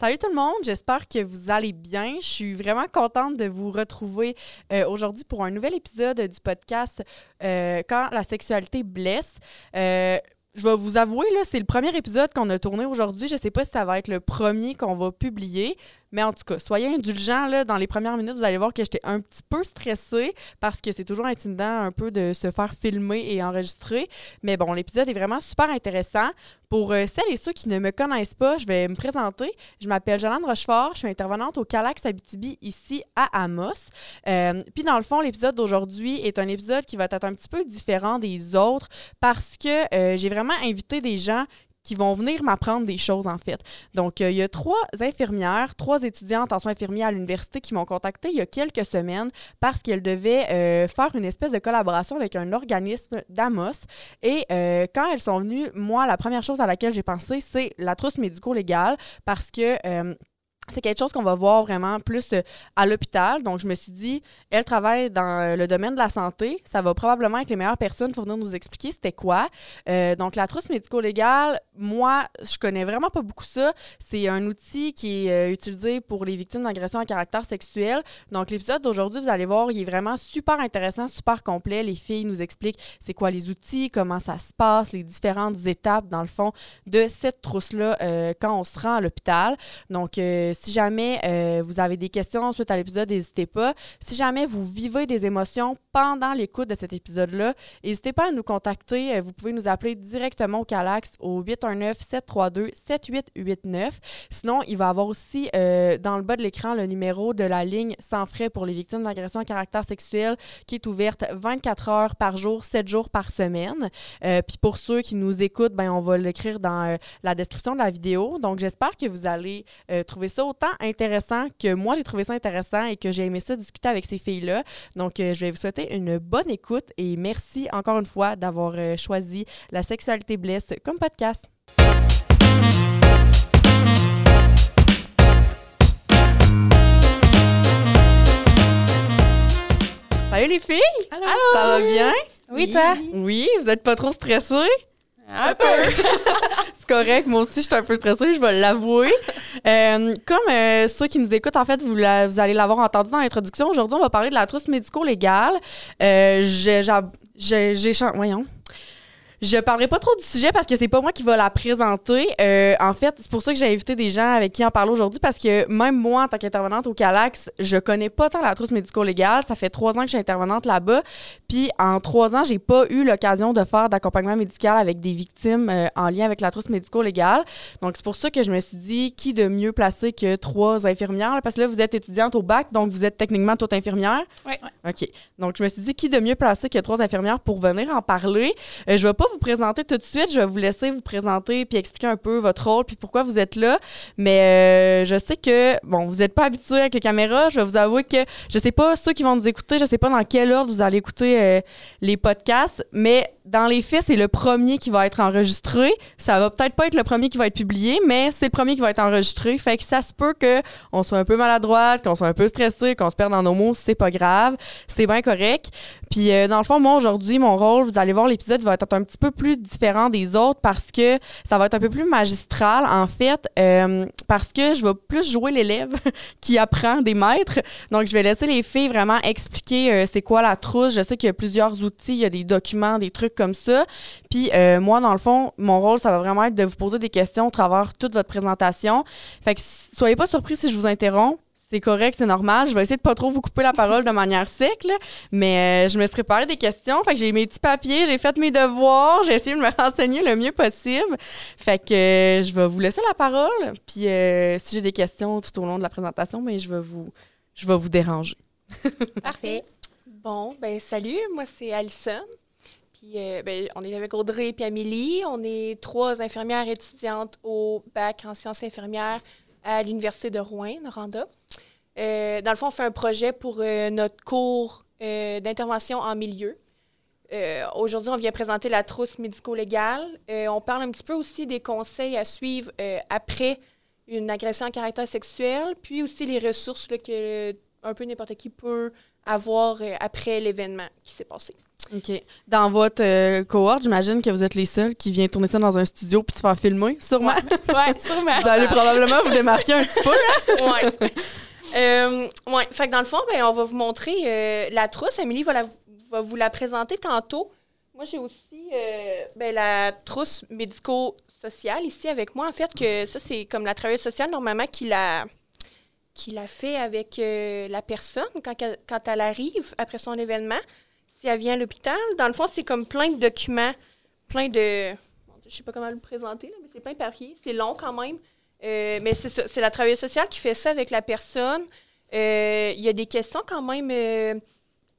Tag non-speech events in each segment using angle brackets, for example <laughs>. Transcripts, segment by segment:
Salut tout le monde, j'espère que vous allez bien. Je suis vraiment contente de vous retrouver euh, aujourd'hui pour un nouvel épisode du podcast euh, Quand la sexualité blesse. Euh, je vais vous avouer, là, c'est le premier épisode qu'on a tourné aujourd'hui. Je ne sais pas si ça va être le premier qu'on va publier, mais en tout cas, soyez indulgents. Là, dans les premières minutes, vous allez voir que j'étais un petit peu stressée parce que c'est toujours intimidant un peu de se faire filmer et enregistrer. Mais bon, l'épisode est vraiment super intéressant. Pour euh, celles et ceux qui ne me connaissent pas, je vais me présenter. Je m'appelle Jolande Rochefort. Je suis intervenante au Calax Abitibi ici à Amos. Euh, puis dans le fond, l'épisode d'aujourd'hui est un épisode qui va être un petit peu différent des autres parce que euh, j'ai vraiment invité des gens qui vont venir m'apprendre des choses, en fait. Donc, euh, il y a trois infirmières, trois étudiantes en soins infirmiers à l'université qui m'ont contacté il y a quelques semaines parce qu'elles devaient euh, faire une espèce de collaboration avec un organisme d'Amos. Et euh, quand elles sont venues, moi, la première chose à laquelle j'ai pensé, c'est la trousse médico-légale parce que c'est quelque chose qu'on va voir vraiment plus euh, à l'hôpital. Donc, je me suis dit, elle travaille dans euh, le domaine de la santé. Ça va probablement être les meilleures personnes pour venir nous expliquer c'était quoi. Euh, donc, la trousse médico-légale, moi, je connais vraiment pas beaucoup ça. C'est un outil qui est utilisé pour les victimes d'agressions à caractère sexuel. Donc, l'épisode d'aujourd'hui, vous allez voir, il est vraiment super intéressant, super complet. Les filles nous expliquent c'est quoi les outils, comment ça se passe, les différentes étapes, dans le fond, de cette trousse-là quand on se rend à l'hôpital. Donc, si jamais euh, vous avez des questions suite à l'épisode, n'hésitez pas. Si jamais vous vivez des émotions pendant l'écoute de cet épisode-là, n'hésitez pas à nous contacter. Euh, vous pouvez nous appeler directement au Calax au 819-732-7889. Sinon, il va y avoir aussi euh, dans le bas de l'écran le numéro de la ligne sans frais pour les victimes d'agression à caractère sexuel qui est ouverte 24 heures par jour, 7 jours par semaine. Puis pour ceux qui nous écoutent, ben, on va l'écrire dans la description de la vidéo. Donc j'espère que vous allez trouver ça autant intéressant que moi, j'ai trouvé ça intéressant et que j'ai aimé ça discuter avec ces filles-là. Donc, euh, je vais vous souhaiter une bonne écoute et merci encore une fois d'avoir euh, choisi La sexualité blesse comme podcast. Salut les filles! Allô! Ça va bien? Oui, toi? Oui, vous êtes pas trop stressés? Un peu. <laughs> c'est correct. Moi aussi, je suis un peu stressée, je vais l'avouer. Euh, comme euh, ceux qui nous écoutent, en fait, vous, vous allez l'avoir entendu dans l'introduction, aujourd'hui, on va parler de la trousse médico-légale. Euh, j'ai... Voyons. Je parlerai pas trop du sujet parce que c'est pas moi qui va la présenter. Euh, en fait, c'est pour ça que j'ai invité des gens avec qui en parler aujourd'hui parce que même moi, en tant qu'intervenante au Calax, je connais pas tant la trousse médico-légale. Ça fait trois ans que je suis intervenante là-bas. Puis en trois ans, j'ai pas eu l'occasion de faire d'accompagnement médical avec des victimes euh, en lien avec la trousse médico-légale. Donc c'est pour ça que je me suis dit qui de mieux placé que trois infirmières? Parce que là vous êtes étudiante au bac, donc vous êtes techniquement toute infirmière. Oui. OK. Donc je me suis dit qui de mieux placé que trois infirmières pour venir en parler? Euh, je vais pas vous présenter tout de suite. Je vais vous laisser vous présenter puis expliquer un peu votre rôle puis pourquoi vous êtes là. Mais euh, je sais que, bon, vous n'êtes pas habitué avec les caméras. Je vais vous avouer que je sais pas ceux qui vont nous écouter, je sais pas dans quel ordre vous allez écouter euh, les podcasts, mais dans les faits, c'est le premier qui va être enregistré. Ça va peut-être pas être le premier qui va être publié, mais c'est le premier qui va être enregistré. Fait que ça se peut qu'on soit un peu maladroite, qu'on soit un peu stressé, qu'on se perde dans nos mots. C'est pas grave. C'est bien correct. Puis, euh, dans le fond, moi, aujourd'hui, mon rôle, vous allez voir, l'épisode va être un petit peu plus différent des autres parce que ça va être un peu plus magistral, en fait, euh, parce que je vais plus jouer l'élève <laughs> qui apprend des maîtres. Donc, je vais laisser les filles vraiment expliquer euh, c'est quoi la trousse. Je sais qu'il y a plusieurs outils, il y a des documents, des trucs comme ça. Puis, moi, dans le fond, mon rôle, ça va vraiment être de vous poser des questions au travers toute votre présentation. Fait que soyez pas surpris si je vous interromps c'est correct, c'est normal. Je vais essayer de pas trop vous couper la parole de manière sec, mais euh, je me suis préparé des questions. Fait que j'ai mes petits papiers, j'ai fait mes devoirs, j'ai essayé de me <laughs> renseigner le mieux possible. Fait que euh, je vais vous laisser la parole. Puis euh, si j'ai des questions tout au long de la présentation, mais ben, je vais vous, je vais vous déranger. <laughs> Parfait. Bon, ben salut, moi c'est Alison. Puis ben, on est avec Audrey et Amélie. On est trois infirmières étudiantes au bac en sciences infirmières à l'Université de Rouen, Noranda. Euh, dans le fond, on fait un projet pour euh, notre cours euh, d'intervention en milieu. Aujourd'hui, on vient présenter la trousse médico-légale. on parle un petit peu aussi des conseils à suivre après une agression à caractère sexuel, puis aussi les ressources que un peu n'importe qui peut avoir après l'événement qui s'est passé. OK. Dans votre euh, cohorte, j'imagine que vous êtes les seuls qui viennent tourner ça dans un studio puis se faire filmer, sûrement. <laughs> Ouais, sûrement. Vous allez probablement vous démarquer un petit peu. hein? ouais. Euh, ouais. Fait que dans le fond, ben, on va vous montrer euh, la trousse. Amélie va, la- va vous la présenter tantôt. Moi, j'ai aussi euh, ben, la trousse médico-sociale ici avec moi. En fait, que ça, c'est comme la travailleuse sociale, normalement, qui la, qui la fait avec euh, la personne quand, elle- quand elle arrive après son événement. Si elle vient à l'hôpital, dans le fond, c'est comme plein de documents, plein de... Je sais pas comment le présenter, là, mais c'est plein de papiers. C'est long quand même. Euh, mais c'est ça, c'est la travailleuse sociale qui fait ça avec la personne. Euh, Il y a des questions quand même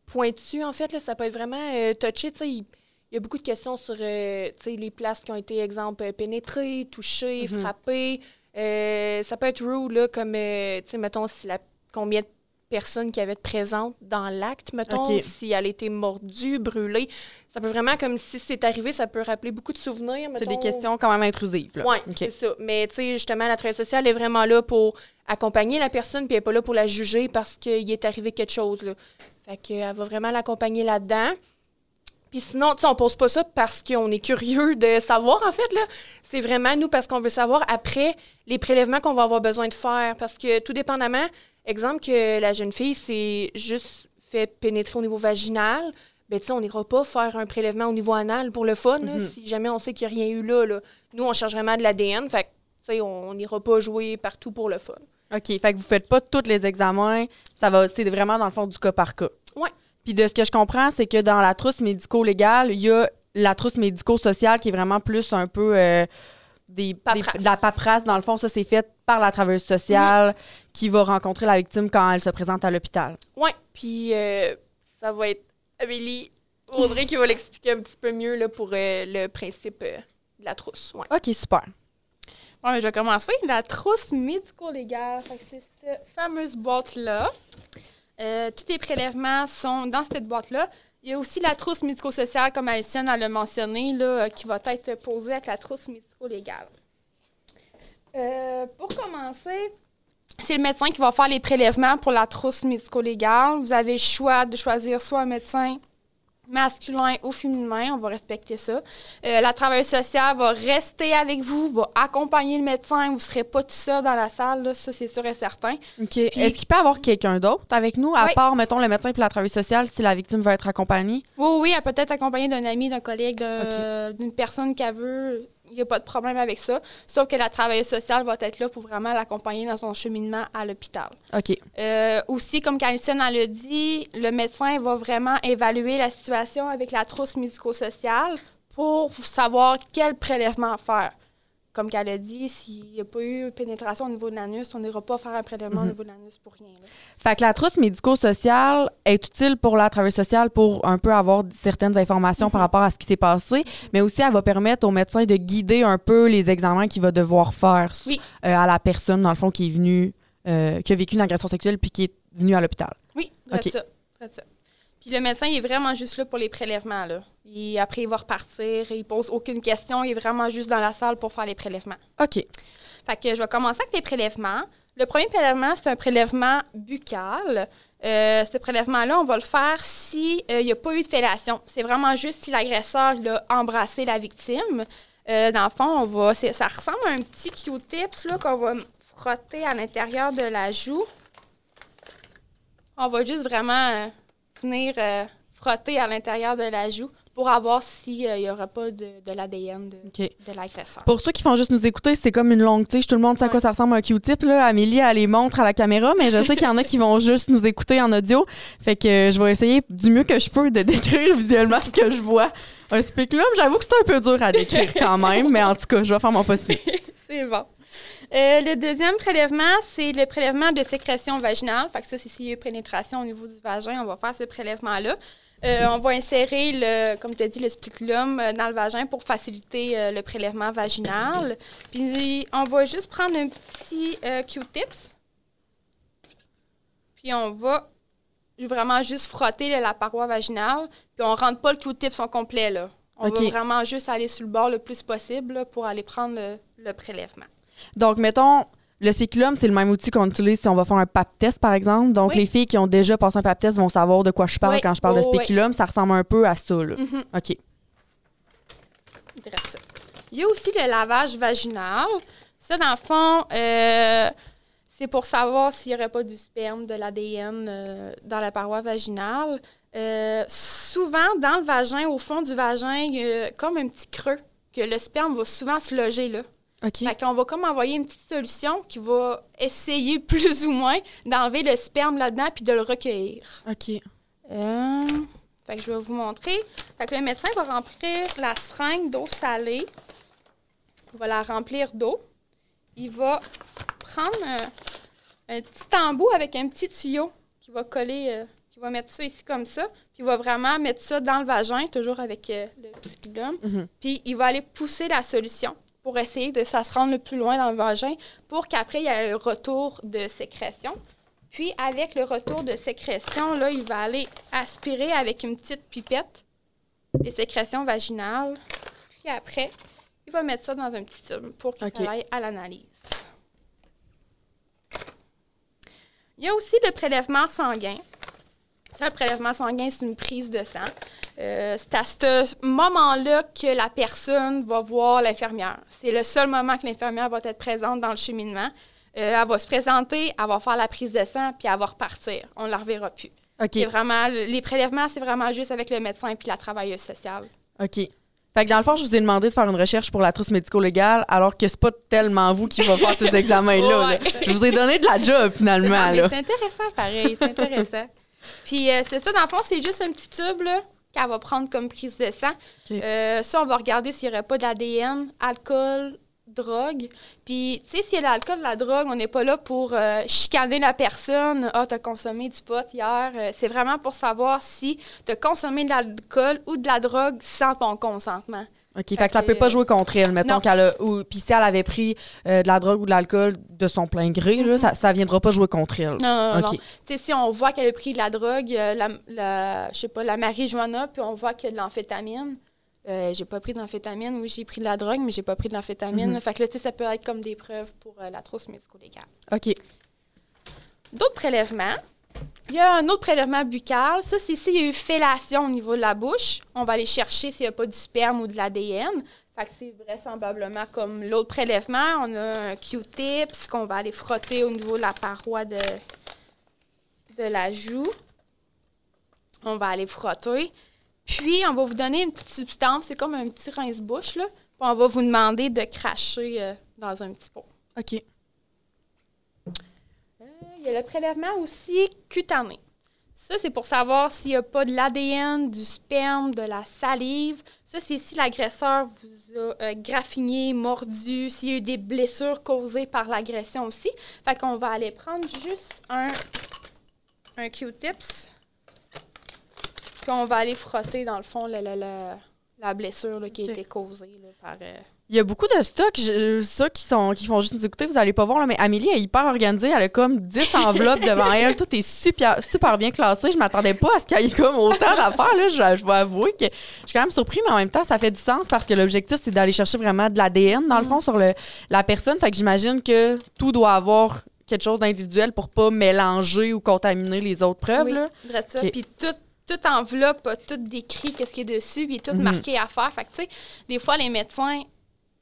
pointues, en fait. Là, ça peut être vraiment touché. Il y a beaucoup de questions sur les places qui ont été, exemple, pénétrées, touchées, Mhm. frappées. Euh, ça peut être rude, là, comme, euh, tu sais, mettons, si la, combien de personnes qui avaient été présentes dans l'acte, mettons, si elle a été mordue, brûlée. Ça peut vraiment, comme si c'est arrivé, ça peut rappeler beaucoup de souvenirs. C'est des questions quand même intrusives. Oui, OK. c'est ça. Mais tu sais, justement, la travailleuse sociale est vraiment là pour accompagner la personne, puis elle n'est pas là pour la juger parce qu'il est arrivé quelque chose. Là. Fait qu'elle va vraiment l'accompagner là-dedans. Puis sinon, tu sais, on pose pas ça parce qu'on est curieux de savoir, en fait, là. C'est vraiment, nous, parce qu'on veut savoir après les prélèvements qu'on va avoir besoin de faire. Parce que tout dépendamment, exemple que la jeune fille s'est juste fait pénétrer au niveau vaginal, ben tu sais, on n'ira pas faire un prélèvement au niveau anal pour le fun, là, Mhm. si jamais on sait qu'il n'y a rien eu là, là. Nous, on cherche vraiment de l'ADN, fait que, tu sais, on n'ira pas jouer partout pour le fun. OK. Fait que vous faites pas tous les examens. Ça va, c'est vraiment dans le fond du cas par cas. Ouais. Puis de ce que je comprends, c'est que dans la trousse médico-légale, il y a la trousse médico-sociale qui est vraiment plus un peu euh, des, de la paperasse. Dans le fond, ça, c'est fait par la travailleuse sociale qui va rencontrer la victime quand elle se présente à l'hôpital. Ouais, puis euh, ça va être Amélie Audrey qui va l'expliquer un petit peu mieux là, pour euh, le principe euh, de la trousse. Ouais. OK, super. Bon, mais je vais commencer. La trousse médico-légale. Fait que C'est cette fameuse boîte-là. Euh, tous les prélèvements sont dans cette boîte-là. Il y a aussi la trousse médico-sociale, comme Aliciane elle l'a mentionné, là, euh, qui va être posée avec la trousse médico-légale. Euh, pour commencer, c'est le médecin qui va faire les prélèvements pour la trousse médico-légale. Vous avez le choix de choisir soit un médecin masculin ou féminin, on va respecter ça. Euh, la travailleuse sociale va rester avec vous, va accompagner le médecin. Vous ne serez pas tout seul dans la salle, là, ça c'est sûr et certain. OK. Est-ce qu'il peut y avoir quelqu'un d'autre avec nous, à Oui. part, mettons, le médecin et la travailleuse sociale, si la victime veut être accompagnée? Oui, oui, elle peut être accompagnée d'un ami, d'un collègue, d'un- d'une personne qu'elle veut. Il n'y a pas de problème avec ça. Sauf que la travailleuse sociale va être là pour vraiment l'accompagner dans son cheminement à l'hôpital. OK. Euh, aussi, comme Calicienne l'a dit, le médecin va vraiment évaluer la situation avec la trousse médico-sociale pour savoir quel prélèvement faire. Comme qu'elle a dit, s'il n'y a pas eu pénétration au niveau de l'anus, on n'ira pas faire un prélèvement au Mhm. niveau de l'anus pour rien. là. Fait que la trousse médico-sociale est utile pour la travailleuse sociale pour un peu avoir certaines informations par Mhm. rapport à ce qui s'est passé, mais aussi elle va permettre au médecin de guider un peu les examens qu'il va devoir faire Oui. euh, à la personne, dans le fond, qui est venue, euh, qui a vécu une agression sexuelle puis qui est venue à l'hôpital. Oui, OK. c'est ça. c'est ça. Puis le médecin, il est vraiment juste là pour les prélèvements. Là. Il- après, il va repartir. Il pose aucune question. Il est vraiment juste dans la salle pour faire les prélèvements. OK. Fait que je vais commencer avec les prélèvements. Le premier prélèvement, c'est un prélèvement buccal. Euh, ce prélèvement-là, on va le faire s'il n'y a pas eu de fellation. C'est vraiment juste si l'agresseur a embrassé la victime. Euh, dans le fond, on va, ça ressemble à un petit Q-tips là, qu'on va frotter à l'intérieur de la joue. On va juste vraiment euh, venir euh, frotter à l'intérieur de la joue pour avoir s'il n'y aura pas de, de l'ADN de, OK. de l'agresseur. Pour ceux qui font juste nous écouter, c'est comme une longue tige. Tout le monde sait à quoi ça ressemble un Q-tip. Amélie, elle les montre à la caméra, mais je sais qu'il y en a qui vont juste nous écouter en audio. Fait que euh, je vais essayer du mieux que je peux de décrire visuellement ce que je vois. Un spéculum, j'avoue que c'est un peu dur à décrire quand même, mais en tout cas, je vais faire mon possible. <laughs> C'est bon. Euh, le deuxième prélèvement, c'est le prélèvement de sécrétion vaginale. Fait que ça, c'est s'il y a eu pénétration au niveau du vagin, on va faire ce prélèvement-là. Euh, on va insérer, le, comme tu as dit, le spiculum euh, dans le vagin pour faciliter euh, le prélèvement vaginal. Puis on va juste prendre un petit Q-tips. Puis on va vraiment juste frotter là, la paroi vaginale. Puis on rentre pas le Q-tips en complet. Là. On OK. va vraiment juste aller sur le bord le plus possible là, pour aller prendre le, le prélèvement. Donc, mettons, Le spéculum, c'est le même outil qu'on utilise si on va faire un pap test, par exemple. Donc, Oui. les filles qui ont déjà passé un pap test vont savoir de quoi je parle Oui. quand je parle de oui. spéculum. Ça ressemble un peu à ça, là. Mhm. OK. Il y a aussi le lavage vaginal. Ça, dans le fond, euh, c'est pour savoir s'il n'y aurait pas du sperme, de l'ADN euh, dans la paroi vaginale. Euh, souvent, dans le vagin, au fond du vagin, il y a comme un petit creux que le sperme va souvent se loger là. OK. Fait qu'on va comme envoyer une petite solution qui va essayer <laughs> plus ou moins d'enlever le sperme là-dedans puis de le recueillir. OK. Euh, fait que je vais vous montrer. Fait que le médecin va remplir la seringue d'eau salée. Il va la remplir d'eau. Il va prendre un, un petit embout avec un petit tuyau qui va coller, euh, qui va mettre ça ici comme ça. Puis il va vraiment mettre ça dans le vagin, toujours avec euh, le psychulum. Mhm. Puis il va aller pousser la solution pour essayer de ça se rendre le plus loin dans le vagin pour qu'après il y ait un retour de sécrétion. Puis avec le retour de sécrétion, là, il va aller aspirer avec une petite pipette les sécrétions vaginales. Puis après, il va mettre ça dans un petit tube pour qu'il OK. ça aille à l'analyse. Il y a aussi le prélèvement sanguin. Ça, le prélèvement sanguin, c'est une prise de sang. Euh, c'est à ce moment-là que la personne va voir l'infirmière. C'est le seul moment que l'infirmière va être présente dans le cheminement. Euh, elle va se présenter, elle va faire la prise de sang, puis elle va repartir. On ne la reverra plus. OK. C'est vraiment, les prélèvements, c'est vraiment juste avec le médecin et la travailleuse sociale. OK. Fait que dans le fond, je vous ai demandé de faire une recherche pour la trousse médico-légale, alors que c'est pas tellement vous qui va faire ces <laughs> examens-là. là. Je vous ai donné de la job, finalement. Non, mais là. c'est intéressant, pareil. C'est intéressant. <laughs> Puis euh, c'est ça, dans le fond, c'est juste un petit tube là, qu'elle va prendre comme prise de sang. Euh, ça, on va regarder s'il n'y aurait pas d'ADN, alcool, drogue. Puis, tu sais, s'il y a de l'alcool, de la drogue, on n'est pas là pour euh, chicaner la personne. Ah, t'as consommé du pot hier. Euh, c'est vraiment pour savoir si t'as consommé de l'alcool ou de la drogue sans ton consentement. OK. Fait que ça que- peut pas jouer contre elle. Mettons qu'elle a. Ou, puis si elle avait pris euh, de la drogue ou de l'alcool de son plein gré, là, ça, ça viendra pas jouer contre elle. Non, non, non. Si on voit qu'elle a pris de la drogue, euh, la, la- je sais pas, la marijuana, puis on voit qu'il y a de l'amphétamine. Euh, j'ai pas pris d'amphétamine, oui, j'ai pris de la drogue, mais j'ai pas pris de l'amphétamine. Mhm. Fait que là, tu sais, ça peut être comme des preuves pour euh, la trousse médico-légale. OK. D'autres prélèvements. Il y a un autre prélèvement buccal. Ça, c'est s'il y a eu fellation au niveau de la bouche. On va aller chercher s'il n'y a pas du sperme ou de l'ADN. Fait que c'est vraisemblablement comme l'autre prélèvement. On a un Q-tips qu'on va aller frotter au niveau de la paroi de, de la joue. On va aller frotter. Puis, on va vous donner une petite substance. C'est comme un petit rince-bouche, là. Puis, on va vous demander de cracher euh, dans un petit pot. OK. Il y a le prélèvement aussi cutané. Ça, c'est pour savoir s'il n'y a pas de l'ADN, du sperme, de la salive. Ça, c'est si l'agresseur vous a euh, graffiné, mordu, s'il y a eu des blessures causées par l'agression aussi. Fait qu'on va aller prendre juste un, un Q-tips. Puis on va aller frotter, dans le fond, le- le- le- la blessure là, qui a été causée là, par... euh, Il y a beaucoup de stocks, je- ceux qui, sont, qui font juste nous écouter, vous allez pas voir, là, mais Amélie est hyper organisée. Elle a comme 10 <laughs> enveloppes devant elle. Tout est super, super bien classé. Je m'attendais pas à ce qu'il y ait comme autant d'affaires. Là. Je, je vais avouer que je suis quand même surpris, mais en même temps, ça fait du sens parce que l'objectif, c'est d'aller chercher vraiment de l'ADN, dans le fond, sur le, la personne. Fait que j'imagine que tout doit avoir quelque chose d'individuel pour pas mélanger ou contaminer les autres preuves. Oui, là. ça. Puis tout, toute enveloppe a tout décrit qu'est-ce qui est dessus, puis tout Mhm. marqué à faire. Fait que, tu sais, des fois, les médecins,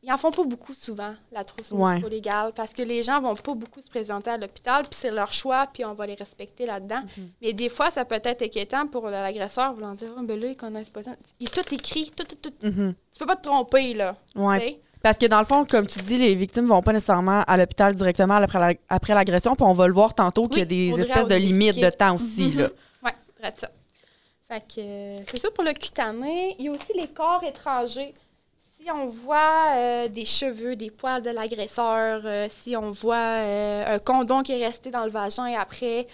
ils en font pas beaucoup souvent, la trousse Ouais. médico-légale, parce que les gens vont pas beaucoup se présenter à l'hôpital, puis c'est leur choix, puis on va les respecter là-dedans. Mhm. Mais des fois, ça peut être inquiétant pour l'agresseur, voulant dire, oh, ben là, ils connaissent pas. Il est tout écrit, tout, tout, tout. Mhm. Tu peux pas te tromper, là. Ouais. Parce que dans le fond, comme tu dis, les victimes vont pas nécessairement à l'hôpital directement après la- après l'agression, puis on va le voir tantôt qu'il y a des espèces de limites de temps aussi. Là. Vrai de ça. Fait que euh, c'est ça pour le cutané. Il y a aussi les corps étrangers. Si on voit euh, des cheveux, des poils de l'agresseur, euh, si on voit euh, un condom qui est resté dans le vagin et après,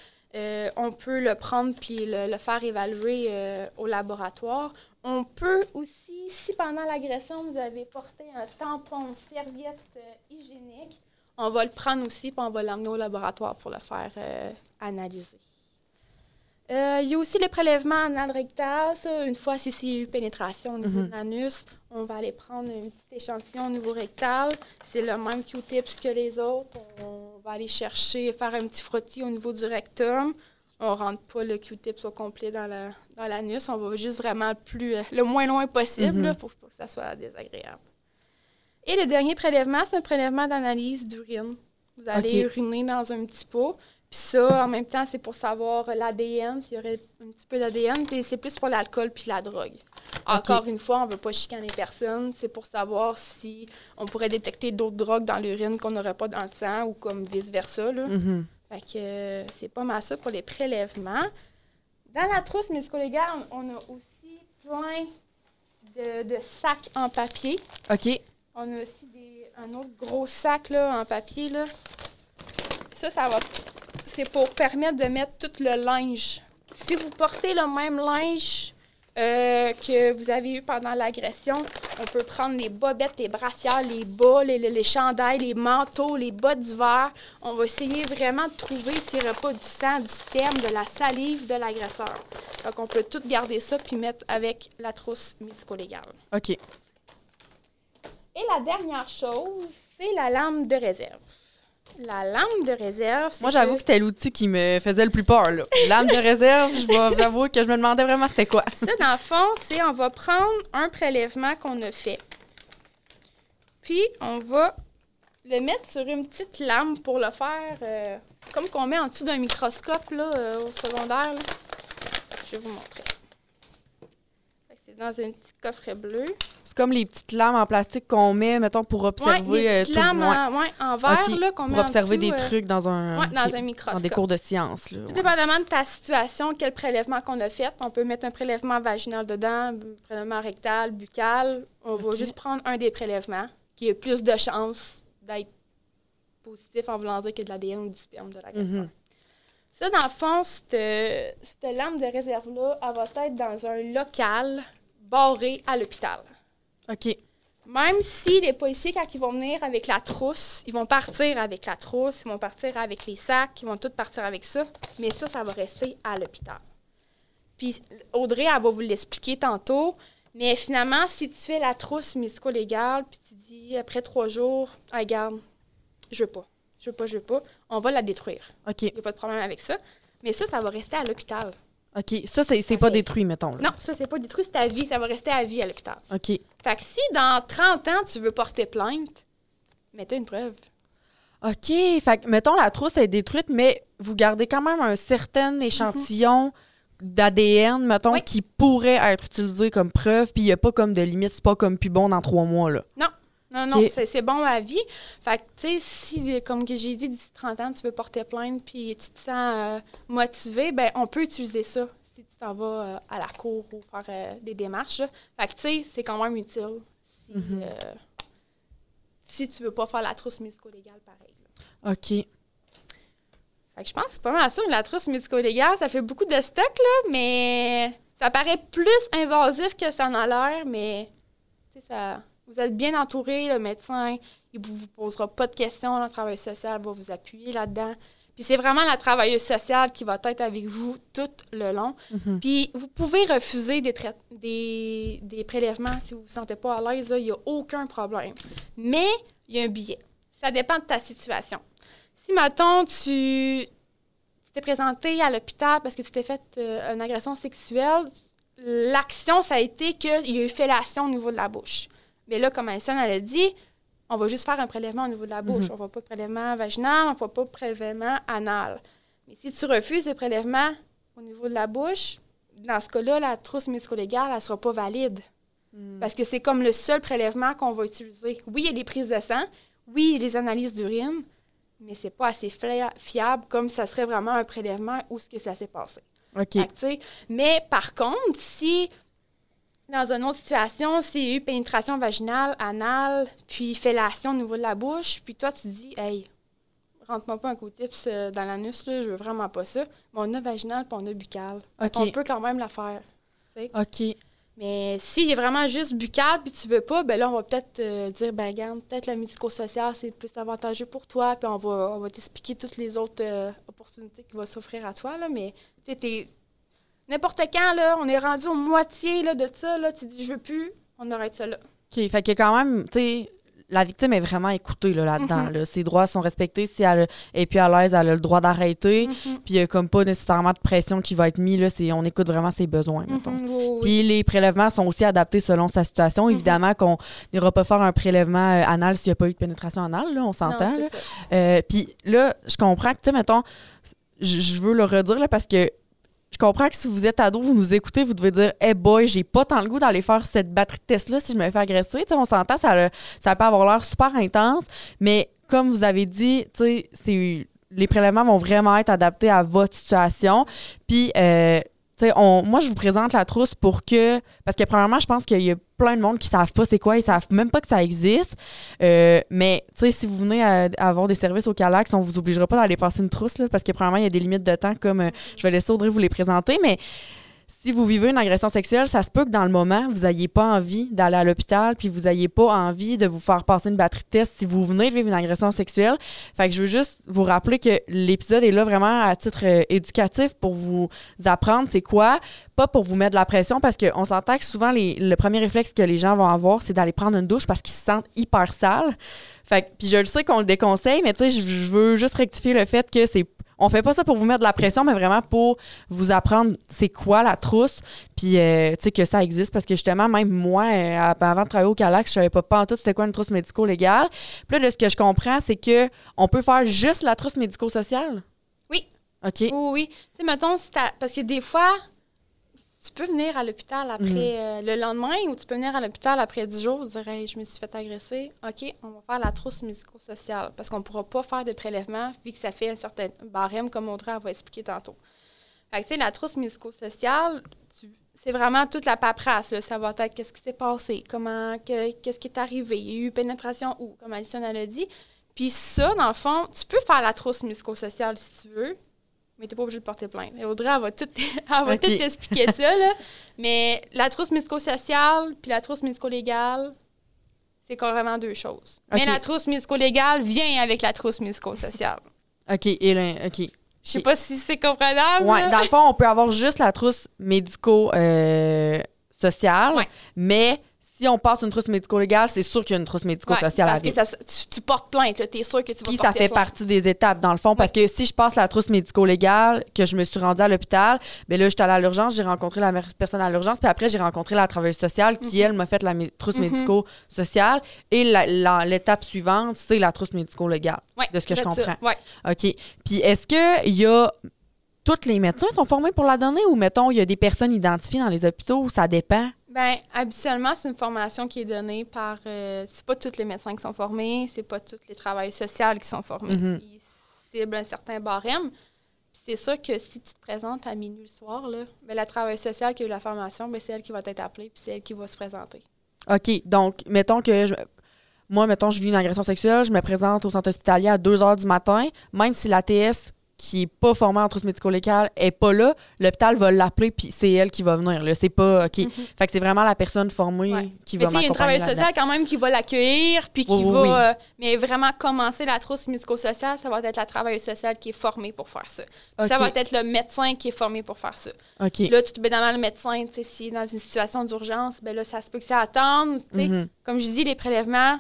on peut le prendre puis le, faire évaluer au laboratoire. On peut aussi, si pendant l'agression, vous avez porté un tampon, serviette hygiénique, on va le prendre aussi puis on va l'emmener au laboratoire pour le faire analyser. Euh, il y a aussi le prélèvement anal rectal. Ça, une fois si c'est eu pénétration au niveau Mhm. de l'anus, on va aller prendre un petit échantillon au niveau rectal. C'est le même Q-tips que les autres. On va aller chercher, faire un petit frottis au niveau du rectum. On rentre pas le Q-tips au complet dans la- dans l'anus. on va juste vraiment le, plus, euh, le moins loin possible Mhm. là, pour, pour que ça soit désagréable. Et le dernier prélèvement, c'est un prélèvement d'analyse d'urine. Vous allez uriner dans un petit pot. Puis ça, en même temps, c'est pour savoir l'ADN, s'il y aurait un petit peu d'ADN. Puis c'est plus pour l'alcool puis la drogue. Encore une fois, on ne veut pas chicaner personne. C'est pour savoir si on pourrait détecter d'autres drogues dans l'urine qu'on n'aurait pas dans le sang ou comme vice-versa. là. Mhm. Fait que euh, c'est pas mal ça pour les prélèvements. Dans la trousse médico-légale, on a aussi plein de, de sacs en papier. OK. On a aussi des, un autre gros sac là, en papier. Là. Ça, ça va. C'est pour permettre de mettre tout le linge. Si vous portez le même linge euh, que vous avez eu pendant l'agression, on peut prendre les bobettes, les brassières, les bas, les, les, les chandails, les manteaux, les bas d'hiver. On va essayer vraiment de trouver s'il n'y pas du sang, du sperme, de la salive de l'agresseur. Donc, on peut tout garder ça puis mettre avec la trousse médico-légale. OK. Et la dernière chose, c'est la lame de réserve. La lame de réserve, Moi, j'avoue que c'était l'outil qui me faisait le plus peur. là. Lame de réserve, je vais vous avouer que je me demandais vraiment c'était quoi. ça, dans le fond, c'est on va prendre un prélèvement qu'on a fait, puis on va le mettre sur une petite lame pour le faire euh, comme qu'on met en dessous d'un microscope là, euh, au secondaire. là. Je vais vous montrer. Que dans un petit coffret bleu. C'est comme les petites lames en plastique qu'on met, mettons, pour observer. Ouais, les euh, petites tout- lames en, ouais, en verre là, qu'on met pour en observer dessous, des euh, trucs dans un, ouais, dans un microscope. dans des cours de sciences. Là, Tout dépendamment de ta situation, quel prélèvement qu'on a fait, on peut mettre un prélèvement vaginal dedans, un prélèvement rectal, buccal. On va juste prendre un des prélèvements qui a plus de chances d'être positif en voulant dire a de l'ADN ou du sperme de l'agresseur. Mhm. Ça, dans le fond, cette, cette lame de réserve-là, elle va être dans un local barré à l'hôpital. OK. Même si les policiers, quand ils vont venir avec la trousse, ils vont partir avec la trousse, ils vont partir avec les sacs, ils vont tous partir avec ça. Mais ça, ça va rester à l'hôpital. Puis Audrey, elle va vous l'expliquer tantôt. Mais finalement, si tu fais la trousse médico-légale, puis tu dis après trois jours, ah, regarde, je veux pas, je veux pas, je veux pas, on va la détruire. OK. Il n'y a pas de problème avec ça. Mais ça, ça va rester à l'hôpital. OK. Ça, c'est pas détruit, mettons. là. Non, ça, c'est pas détruit, c'est à vie. Ça va rester à vie à l'hôpital. OK. Fait que si dans 30 ans, tu veux porter plainte, mais t'as une preuve. OK. Fait que, mettons, la trousse est détruite, mais vous gardez quand même un certain échantillon d'ADN, mettons, Oui. qui pourrait être utilisé comme preuve, puis il n'y a pas comme de limite, c'est pas comme plus bon dans trois mois, là. Non, non, Ok. c'est c'est bon à vie. Fait que, tu sais, si, comme que j'ai dit, d'ici 30 ans, tu veux porter plainte puis tu te sens euh, motivé, ben on peut utiliser ça si tu t'en vas euh, à la cour ou faire euh, des démarches. là. Fait que, tu sais, c'est quand même utile si, Mhm. euh, si tu veux pas faire la trousse médico-légale pareil. là. OK. Fait que je pense que c'est pas mal ça, la trousse médico-légale. Ça fait beaucoup de stock, là, mais ça paraît plus invasif que ça en a l'air, mais tu sais, ça, vous êtes bien entouré, le médecin, il vous, vous posera pas de questions, le travail social va vous appuyer là-dedans. Puis c'est vraiment la travailleuse sociale qui va être avec vous tout le long. Mhm. Puis vous pouvez refuser des, trai- des, des prélèvements si vous ne vous sentez pas à l'aise, il n'y a aucun problème. Mais il y a un billet. Ça dépend de ta situation. Si, mettons, tu tu t'es présenté à l'hôpital parce que tu t'es fait euh, une agression sexuelle, l'action, ça a été qu'il y a eu fellation au niveau de la bouche. Mais là, comme Alison, elle a dit, on va juste faire un prélèvement au niveau de la bouche. Mhm. On ne va pas de prélèvement vaginal, on ne va pas de prélèvement anal. Mais si tu refuses le prélèvement au niveau de la bouche, dans ce cas-là, la trousse médico-légale, elle ne sera pas valide. Mm. Parce que c'est comme le seul prélèvement qu'on va utiliser. Oui, il y a les prises de sang, oui, il y a les analyses d'urine, mais c'est pas assez fiable comme ça serait vraiment un prélèvement où ce que ça s'est passé. OK. Mais par contre, si dans une autre situation, s'il y a eu pénétration vaginale, anale, puis fellation au niveau de la bouche, puis toi, tu dis, hey, rentre-moi pas un coup de tips euh, dans l'anus, là, je veux vraiment pas ça. Mais on a vaginal, puis on a buccal. On peut quand même la faire. OK. Mais s'il est vraiment juste buccal puis tu veux pas, ben là, on va peut-être euh, dire, ben regarde, peut-être le médico-social, c'est plus avantageux pour toi, puis on va, on va t'expliquer toutes les autres euh, opportunités qui vont s'offrir à toi, là. Mais, tu sais, t'es- n'importe quand, là, on est rendu aux moitié là, de ça, là, tu dis je veux plus, on arrête ça là. OK. Fait que quand même, tu sais, la victime est vraiment écoutée là, là-dedans. Mhm. là. Ses droits sont respectés. Si elle est plus à l'aise, elle a le droit d'arrêter. Mhm. Puis il n'y a comme pas nécessairement de pression qui va être mise. Là, on écoute vraiment ses besoins, mettons. Mhm, oui, oui. Puis les prélèvements sont aussi adaptés selon sa situation. Évidemment qu'on n'ira pas faire un prélèvement euh, anal s'il n'y a pas eu de pénétration anale, là, on s'entend. là. Euh, Puis là, je comprends que, tu sais, mettons, je je veux le redire là, parce que je comprends que si vous êtes ado, vous nous écoutez, vous devez dire Hey boy, j'ai pas tant le goût d'aller faire cette batterie de test-là si je me fais agresser. Tu sais, on s'entend, ça, peut avoir l'air super intense, mais comme vous avez dit, c'est- les prélèvements vont vraiment être adaptés à votre situation. Puis, euh, on- moi, je vous présente la trousse pour que. Parce que, premièrement, je pense qu'il y a plein de monde qui savent pas c'est quoi, ils savent même pas que ça existe. Euh, mais, si vous venez à, avoir des services au Calax, on vous obligera pas d'aller passer une trousse, parce que, premièrement, il y a des limites de temps, comme euh, je vais laisser Audrey vous les présenter, mais si vous vivez une agression sexuelle, ça se peut que dans le moment, vous n'ayez pas envie d'aller à l'hôpital, puis vous n'ayez pas envie de vous faire passer une batterie de test si vous venez de vivre une agression sexuelle. Fait que je veux juste vous rappeler que l'épisode est là vraiment à titre euh, éducatif pour vous apprendre c'est quoi, pas pour vous mettre de la pression, parce qu'on s'entend que souvent, le premier réflexe que les gens vont avoir, c'est d'aller prendre une douche parce qu'ils se sentent hyper sales. Fait puis je le sais qu'on le déconseille, mais tu sais, je je veux juste rectifier le fait que c'est on fait pas ça pour vous mettre de la pression, mais vraiment pour vous apprendre c'est quoi la trousse, puis euh, tu sais que ça existe parce que justement même moi euh, avant de travailler au Calax, je savais pas pas en tout c'était quoi une trousse médico-légale. Puis là de ce que je comprends, c'est que on peut faire juste la trousse médico-sociale? Oui. OK. Oui, oui. Tu sais, mettons, si parce que des fois, tu peux venir à l'hôpital après Mhm. euh, le lendemain ou tu peux venir à l'hôpital après 10 jours dire Hey, je me suis fait agresser. OK, on va faire la trousse médico-sociale parce qu'on ne pourra pas faire de prélèvement vu que ça fait un certain barème, comme Audrey va expliquer tantôt. Fait que, tu sais, la trousse médico-sociale, tu- c'est vraiment toute la paperasse. là. Ça va être qu'est-ce qui s'est passé, comment, que- qu'est-ce qui est arrivé, il y a eu pénétration où, comme Alison elle a dit. Puis ça, dans le fond, tu peux faire la trousse médico-sociale si tu veux, mais tu n'es pas obligé de porter plainte. Et Audrey, elle va tout, <laughs> elle va tout t'expliquer ça. Là. Mais la trousse médico-sociale puis la trousse médico-légale, c'est carrément deux choses. Mais la trousse médico-légale vient avec la trousse médico-sociale. OK, là, OK. Je sais pas si c'est comprenable. Ouais, là. dans le fond, on peut avoir juste la trousse médico-sociale, Ouais. mais si on passe une trousse médico-légale, c'est sûr qu'il y a une trousse Ouais, médico-sociale à parce que ça, tu, tu portes plainte, tu es sûr que tu vas Puis ça fait plainte. partie des étapes, dans le fond, parce que si je passe la trousse médico-légale, que je me suis rendue à l'hôpital, ben là, j'étais allée à l'urgence, j'ai rencontré la personne à l'urgence, puis après, j'ai rencontré la travailleuse sociale qui, Mhm. elle, m'a fait la trousse Mhm. médico-sociale. Et l'étape suivante, c'est la trousse médico-légale, Ouais, de ce que je comprends. Ouais. OK. Puis est-ce qu'il y a. Tous les médecins sont formés pour la donner ou, mettons, il y a des personnes identifiées dans les hôpitaux ou ça dépend? Ben, habituellement, c'est une formation qui est donnée par. euh, c'est pas tous les médecins qui sont formés, c'est pas tous les travailleurs sociaux qui sont formés. Mhm. Ils ciblent un certain barème. Puis c'est sûr que si tu te présentes à minuit le soir, là, ben, la travailleuse sociale qui a eu la formation, ben, c'est elle qui va être appelée, puis c'est elle qui va se présenter. OK. Donc, mettons que. je- Moi, mettons, je vis une agression sexuelle, je me présente au centre hospitalier à 2 h du matin, même si la TS qui est pas formée en trousse médico-légale est pas là, l'hôpital va l'appeler puis c'est elle qui va venir. Là. C'est pas OK. Mhm. Fait que c'est vraiment la personne formée Ouais. qui Mais va sais, il y a une m'accompagner travailleuse sociale quand même qui va l'accueillir, puis qui Oui, va. oui. euh, mais vraiment commencer la trousse médico-sociale, ça va être la travailleuse sociale qui est formée pour faire ça. Ça va être le médecin qui est formé pour faire ça. Là, tu te mets dans le médecin, tu sais, si dans une situation d'urgence, ben là, ça se peut que ça attende. Mhm. Comme je dis, les prélèvements,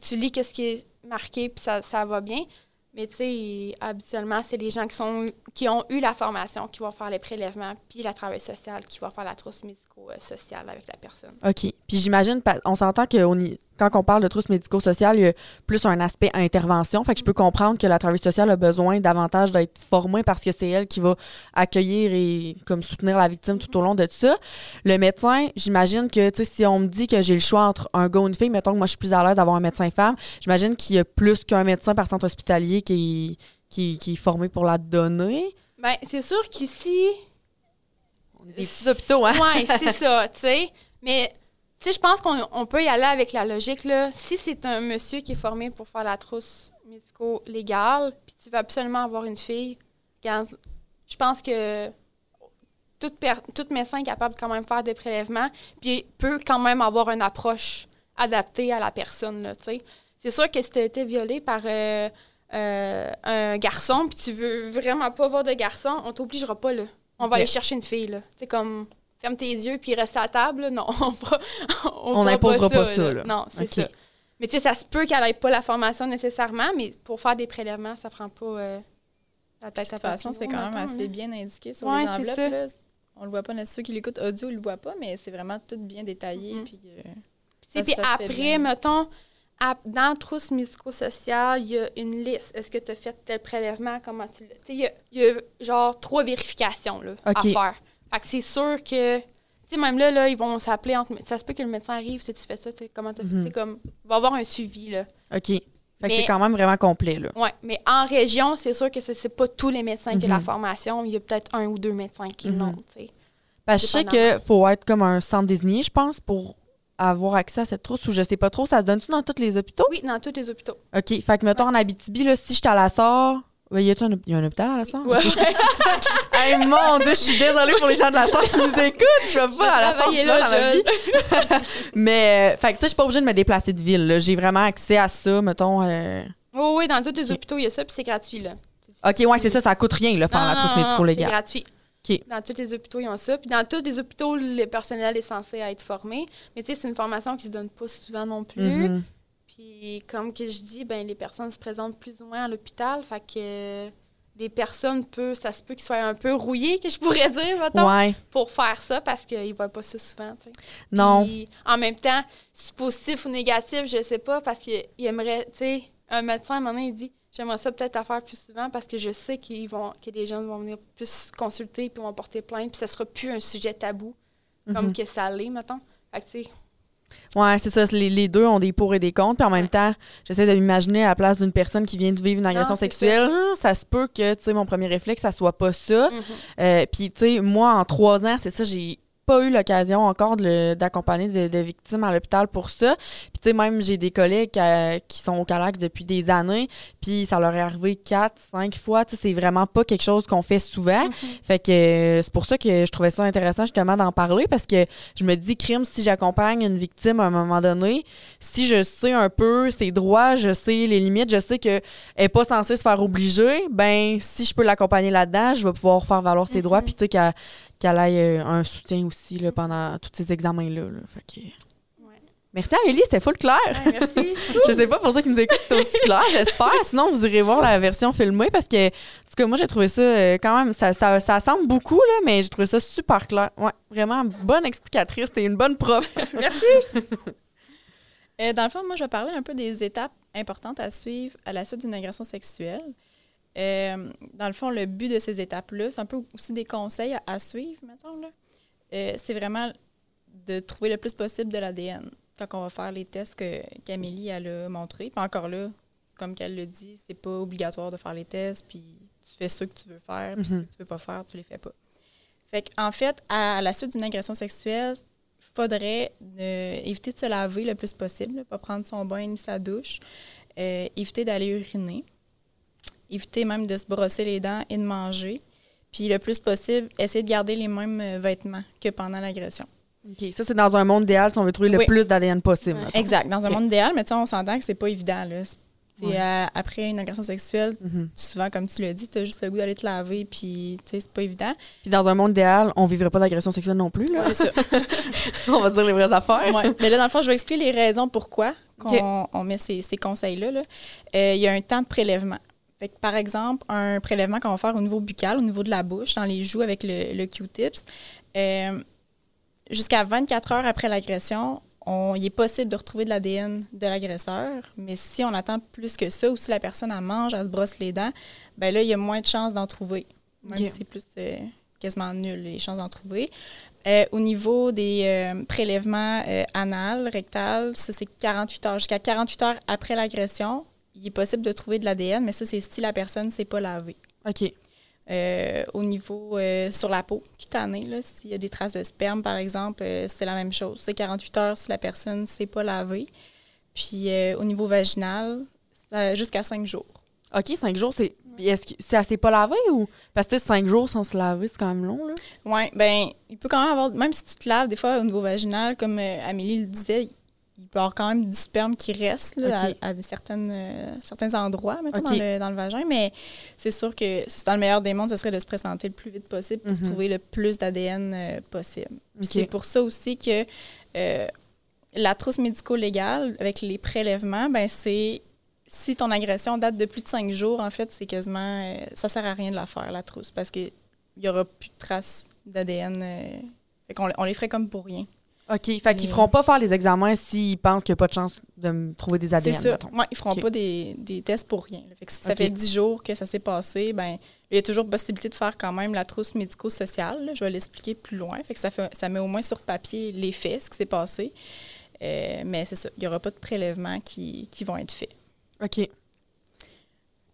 tu lis qu'est-ce qui est marqué, puis ça, ça va bien. Mais tu sais, habituellement, c'est les gens qui, sont, qui ont eu la formation qui vont faire les prélèvements, puis la travail sociale qui va faire la trousse médico-sociale avec la personne. OK. Puis j'imagine, on s'entend que on y- quand on parle de trousse médico-sociale, il y a plus un aspect intervention. Fait que je peux comprendre que la travailleuse sociale a besoin davantage d'être formée parce que c'est elle qui va accueillir et comme soutenir la victime tout au long de ça. Le médecin, j'imagine que, tu sais, si on me dit que j'ai le choix entre un gars ou une fille, mettons que moi je suis plus à l'aise d'avoir un médecin femme, j'imagine qu'il y a plus qu'un médecin par centre hospitalier qui, qui, qui est formé pour la donner. Ben, c'est sûr qu'ici, On est des petits hôpitaux, hein? Oui, c'est ça, tu sais. Mais, sais, je pense qu'on on peut y aller avec la logique, là. Si c'est un monsieur qui est formé pour faire la trousse médico-légale, puis tu veux absolument avoir une fille, je pense que tout, per- tout médecin est capable quand même de faire des prélèvements, puis peut quand même avoir une approche adaptée à la personne. C'est sûr que si tu as été violé par euh, euh, un garçon, puis tu veux vraiment pas voir de garçon, on t'obligera pas, là. on va aller chercher une fille, là. Comme, ferme tes yeux puis reste à la table, là. Non, <laughs> on n'imposera pas ça, là. Non, c'est ça. Mais tu sais, ça se peut qu'elle n'ait pas la formation nécessairement, mais pour faire des prélèvements, ça prend pas euh, la De tête à toute façon, c'est quand même assez bien indiqué sur Ouais, les enveloppes. ça. là. On le voit pas nécessairement. Ceux qui l'écoutent audio, ils le voient pas, mais c'est vraiment tout bien détaillé. Mhm. Puis, euh, Tu sais, Ça, Puis ça après, mettons, à- dans la trousse médico-sociale, il y a une liste. Est-ce que tu as fait tel prélèvement? Comment tu l'as? Tu sais, il y a, il y a genre trois vérifications là, à OK. faire. Fait que c'est sûr que. Tu sais, même là, là, ils vont s'appeler entre. Ça se peut que le médecin arrive, tu sais, tu fais ça, tu sais, comment tu Mhm. Tu sais, comme. Il va y avoir un suivi, là. OK. Fait que c'est quand même vraiment complet, là. Ouais, mais en région, c'est sûr que c'est pas tous les médecins qui ont la Mhm. formation. Il y a peut-être un ou deux médecins qui Mhm. l'ont, tu sais. Parce que je sais qu'il faut être comme un centre désigné, je pense, pour avoir accès à cette trousse, ou je sais pas trop. Ça se donne-tu dans tous les hôpitaux? Oui, dans tous les hôpitaux. OK. Fait que, mettons, en Abitibi, là, si je suis à la SOR, ben, y un, a un hôpital à la SOR? Ouais. <laughs> Hey, mon Dieu, je suis désolée pour les gens de la SOR qui nous écoutent. Je vais pas à la là, dans ma vie. Mais, euh, fait que, tu sais, je suis pas obligée de me déplacer de ville. J'ai vraiment accès à ça, mettons. euh, Oui, oui, dans tous les hôpitaux, il y a ça, puis c'est gratuit, là. OK, ouais, c'est ça, ça coûte rien, là, faire la trousse médico-légale. C'est gratuit. Dans tous les hôpitaux, ils ont ça. Puis dans tous les hôpitaux, le personnel est censé être formé. Mais tu sais, c'est une formation qui se donne pas souvent non plus. Mhm. Puis comme que je dis, ben les personnes se présentent plus ou moins à l'hôpital. Fait que les personnes peuvent, ça se peut qu'ils soient un peu rouillés, que je pourrais dire, mettons, Ouais. pour faire ça parce qu'ils ne voient pas ça souvent. Non. Puis, en même temps, c'est positif ou négatif, je sais pas, parce qu'il aimerait, tu sais, un médecin, à un moment donné, il dit J'aimerais ça peut-être la faire plus souvent parce que je sais qu'ils vont, que les jeunes vont venir plus consulter puis vont porter plainte, puis ça sera plus un sujet tabou comme Mhm. que ça l'est, mettons. Fait que, tu sais, Ouais, c'est ça. Les, les deux ont des pour et des contre. Puis en même Ouais. temps, j'essaie de m'imaginer à la place d'une personne qui vient de vivre une agression Non, sexuelle. Ça. se peut que, tu sais, mon premier réflexe, ça soit pas ça. mhm. Euh, Puis, tu sais, moi, en trois ans, c'est ça, j'ai pas eu l'occasion encore d'accompagner de, de victimes à l'hôpital pour ça. Puis, tu sais, même, j'ai des collègues euh, qui sont au Calax depuis des années, puis ça leur est arrivé quatre, cinq fois. Tu sais, c'est vraiment pas quelque chose qu'on fait souvent. Mhm. Fait que euh, c'est pour ça que je trouvais ça intéressant justement d'en parler parce que je me dis, crime, si j'accompagne une victime à un moment donné, si je sais un peu ses droits, je sais les limites, je sais qu'elle n'est pas censée se faire obliger, ben si je peux l'accompagner là-dedans, je vais pouvoir faire valoir ses Mhm. droits puis tu sais qu'elle qu'elle ait euh, un soutien aussi là, pendant tous ces examens-là. là. Fait que... Ouais. Merci Amélie, c'était full clair. Ouais, merci. <laughs> Je sais pas pour ceux qui nous écoutent, aussi clair, j'espère. Sinon, vous irez voir la version filmée parce que, en tout cas, moi, j'ai trouvé ça euh, quand même, ça, ça, ça semble beaucoup, là, mais j'ai trouvé ça super clair. Ouais, vraiment bonne explicatrice. T'es une bonne prof. <laughs> Euh, dans le fond, moi, je vais parler un peu des étapes importantes à suivre à la suite d'une agression sexuelle. Euh, dans le fond, le but de ces étapes-là, c'est un peu aussi des conseils à, à suivre, mettons. là. Euh, c'est vraiment de trouver le plus possible de l'ADN. Quand on va faire les tests que qu'Amélie elle a montrés. Puis encore là, comme qu'elle le dit, c'est pas obligatoire de faire les tests, puis tu fais ceux que tu veux faire, puis Mhm. ceux que tu veux pas faire, tu les fais pas. Fait en fait, à la suite d'une agression sexuelle, faudrait euh, éviter de se laver le plus possible, là, pas prendre son bain ni sa douche, euh, éviter d'aller uriner, éviter même de se brosser les dents et de manger, puis le plus possible, essayer de garder les mêmes euh, vêtements que pendant l'agression. OK, ça, c'est dans un monde idéal si on veut trouver le Oui. plus d'ADN possible. Mettons. Exact. Dans un monde idéal, mais tu sais, on s'entend que c'est pas évident. Là. Ouais. euh, après une agression sexuelle, Mhm. souvent, comme tu l'as dit, tu as juste le goût d'aller te laver, puis c'est pas évident. Puis dans un monde idéal, on vivrait pas d'agression sexuelle non plus. C'est ça. <laughs> on va dire les vraies affaires. Ouais. Mais là, dans le fond, je vais expliquer les raisons pourquoi on met ces, ces conseils-là. là. Euh, Il y a un temps de prélèvement. Fait que, par exemple, un prélèvement qu'on va faire au niveau buccal, au niveau de la bouche, dans les joues avec le, le Q-tips, euh, jusqu'à 24 heures après l'agression, on- il est possible de retrouver de l'ADN de l'agresseur, mais si on attend plus que ça ou si la personne elle mange, elle se brosse les dents, ben là, il y a moins de chances d'en trouver. Même si c'est plus euh, quasiment nul, les chances d'en trouver. Euh, au niveau des euh, prélèvements anal, rectal, ça c'est 48 heures. Jusqu'à 48 heures après l'agression, il est possible de trouver de l'ADN, mais ça c'est si la personne ne s'est pas lavée. OK. Euh, au niveau euh, sur la peau cutanée, s'il y a des traces de sperme, par exemple, euh, c'est la même chose. C'est 48 heures si la personne ne s'est pas lavée. Puis au niveau vaginal, jusqu'à 5 jours. OK, cinq jours, c'est. Est-ce que c'est assez pas lavé ou. Parce que tu sais, cinq jours sans se laver, c'est quand même long, là. Oui, ben il peut quand même avoir, même si tu te laves, des fois au niveau vaginal, comme Amélie le disait, il peut y avoir quand même du sperme qui reste là, à, certaines, euh, certains endroits, mettons, dans, le, dans le vagin. Mais c'est sûr que dans le meilleur des mondes, ce serait de se présenter le plus vite possible pour Mhm. trouver le plus d'ADN euh, possible. C'est pour ça aussi que euh, la trousse médico-légale, avec les prélèvements, ben c'est si ton agression date de plus de cinq jours, en fait, c'est quasiment. ça sert à rien de la faire, la trousse, parce qu'il n'y aura plus de traces d'ADN. on les ferait comme pour rien. OK. Fait qu'ils Mais- feront pas faire les examens s'ils pensent qu'il n'y a pas de chance de me trouver des C'est ADN. ça. mettons. Ouais, ils feront Ok. pas des, des tests pour rien. Fait que si ça fait 10 jours que ça s'est passé, ben il y a toujours possibilité de faire quand même la trousse médico-sociale. Je vais l'expliquer plus loin. Fait que ça, fait, ça met au moins sur papier les faits, ce qui s'est passé. Euh, mais c'est ça. Il n'y aura pas de prélèvements qui, qui vont être faits. OK.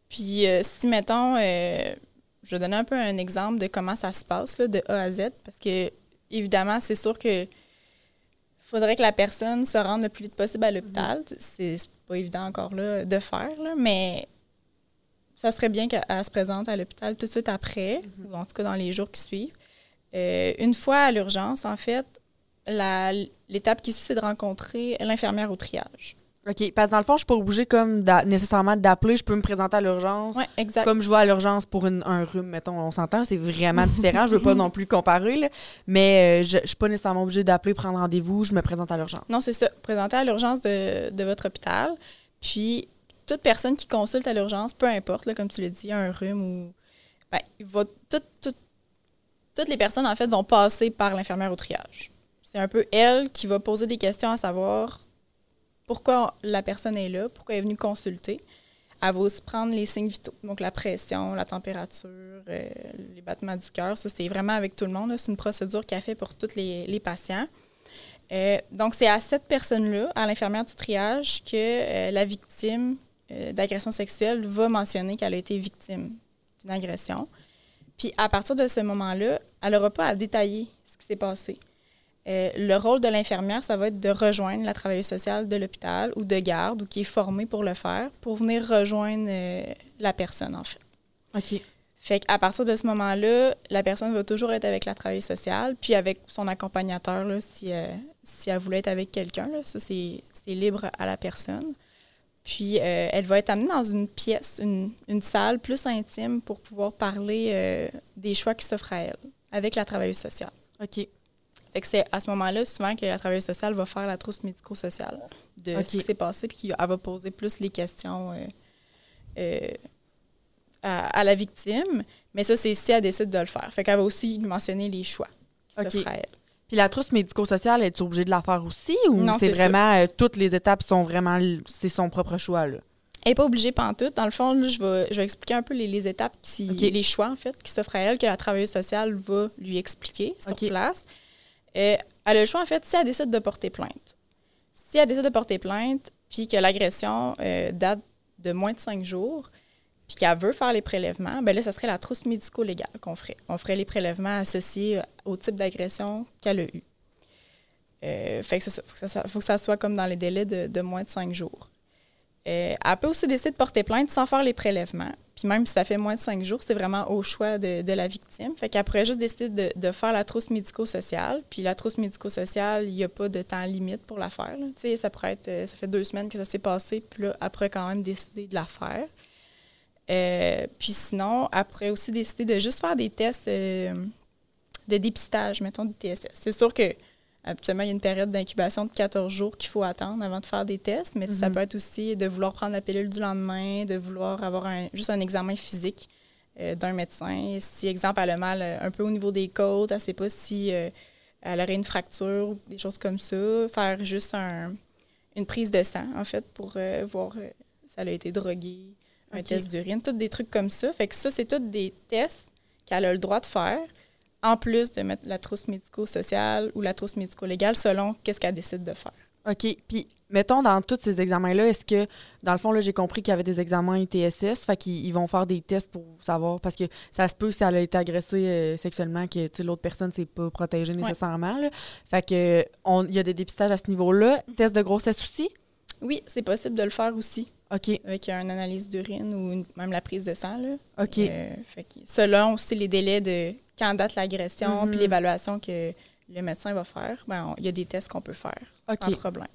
Puis euh, si, mettons, euh, je vais donner un peu un exemple de comment ça se passe là, de A à Z, parce que, évidemment, c'est sûr que faudrait que la personne se rende le plus vite possible à l'hôpital. C'est c'est pas évident encore là, de faire, là, mais ça serait bien qu'elle elle se présente à l'hôpital tout de suite après, ou en tout cas dans les jours qui suivent. Euh, une fois à l'urgence, en fait, la- l'étape qui suit, c'est de rencontrer l'infirmière au triage. OK. Parce que dans le fond, je suis pas obligée comme d'a- nécessairement d'appeler. Je peux me présenter à l'urgence. Oui, exact. Comme je vais à l'urgence pour une- un rhume, mettons, on s'entend, c'est vraiment différent. je veux pas <laughs> non plus comparer, là. mais euh, je, je suis pas nécessairement obligée d'appeler, prendre rendez-vous. Je me présente à l'urgence. Non, c'est ça. Présentez à l'urgence de, de votre hôpital. Puis, toute personne qui consulte à l'urgence, peu importe, là, comme tu l'as dit, un rhume ou. Ben, il va, tout- tout- toutes les personnes, en fait, vont passer par l'infirmière au triage. C'est un peu elle qui va poser des questions à savoir pourquoi la personne est là, pourquoi elle est venue consulter. Elle va aussi prendre les signes vitaux, donc la pression, la température, euh, les battements du cœur. Ça, c'est vraiment avec tout le monde. C'est une procédure qu'elle fait pour tous les, patients. Euh, donc, c'est à cette personne-là, à l'infirmière du triage, que euh, la victime d'agression sexuelle va mentionner qu'elle a été victime d'une agression. Puis, à partir de ce moment-là, elle n'aura pas à détailler ce qui s'est passé. Euh, le rôle de l'infirmière, ça va être de rejoindre la travailleuse sociale de l'hôpital ou de garde ou qui est formée pour le faire pour venir rejoindre euh, la personne, en fait. OK. Fait qu'à partir de ce moment-là, la personne va toujours être avec la travailleuse sociale, puis avec son accompagnateur, là, si, euh, si elle voulait être avec quelqu'un. Ça, c'est c'est libre à la personne. Puis, elle va être amenée dans une pièce, une, une salle plus intime pour pouvoir parler des choix qui s'offrent à elle avec la travailleuse sociale. OK. Fait que c'est à ce moment-là, souvent, que la travailleuse sociale va faire la trousse médico-sociale de ce qui s'est passé, puis qu'elle va poser plus les questions euh, euh, à, à la victime. Mais ça, c'est si elle décide de le faire. Fait qu'elle va aussi lui mentionner les choix qui Ok. s'offrent à elle. Puis la trousse médico-sociale, es-tu obligée de la faire aussi ou Non, c'est vraiment euh, toutes les étapes sont vraiment c'est son propre choix là? Elle n'est pas obligée pantoute. Dans le fond, là, je, vais, je vais expliquer un peu les, les étapes, qui, les choix, en fait, qui s'offrent à elle, que la travailleuse sociale va lui expliquer sur place. Euh, elle a le choix, en fait, si elle décide de porter plainte. Si elle décide de porter plainte, puis que l'agression euh, date de moins de cinq jours, puis qu'elle veut faire les prélèvements, ben là, ça serait la trousse médico-légale qu'on ferait. On ferait les prélèvements associés au type d'agression qu'elle a eu. Euh, fait que ça. Faut que ça, faut que ça soit comme dans les délais de, de moins de cinq jours. Euh, elle peut aussi décider de porter plainte sans faire les prélèvements. Puis même si ça fait moins de cinq jours, c'est vraiment au choix de, la victime. Fait qu'elle pourrait juste décider de, faire la trousse médico-sociale. Puis la trousse médico-sociale, il n'y a pas de temps limite pour la faire. Tu sais, ça pourrait être, euh, ça fait deux semaines que ça s'est passé, puis là, elle pourrait quand même décider de la faire. Euh, puis sinon, elle pourrait aussi décider de juste faire des tests euh, de dépistage, mettons, du TSS. C'est sûr que Habituellement, il y a une période d'incubation de 14 jours qu'il faut attendre avant de faire des tests, mais ça Mhm. peut être aussi de vouloir prendre la pilule du lendemain, de vouloir avoir un- juste un examen physique euh, d'un médecin. Si, exemple, elle a mal euh, un peu au niveau des côtes, elle ne sait pas si euh, elle aurait une fracture ou des choses comme ça, faire juste un- une prise de sang, en fait, pour euh, voir si elle a été droguée, un Ok. test d'urine, tous des trucs comme ça. Fait que ça, c'est tous des tests qu'elle a le droit de faire en plus de mettre la trousse médico-sociale ou la trousse médico-légale selon qu'est-ce qu'elle décide de faire. OK. Puis, mettons, dans tous ces examens-là, est-ce que, dans le fond, là, j'ai compris qu'il y avait des examens ITSS, fait qu'ils ils vont faire des tests pour savoir, parce que ça se peut si elle a été agressée euh, sexuellement, que, l'autre personne s'est pas protégée nécessairement, là. Fait que, on- il y a des dépistages à ce niveau-là. Test de grossesse aussi? Oui, c'est possible de le faire aussi OK. avec une analyse d'urine ou une- même la prise de sang. Là. OK. Euh, fait que selon aussi les délais de quand date l'agression Mhm. puis l'évaluation que le médecin va faire, ben, il y a des tests qu'on peut faire sans problème.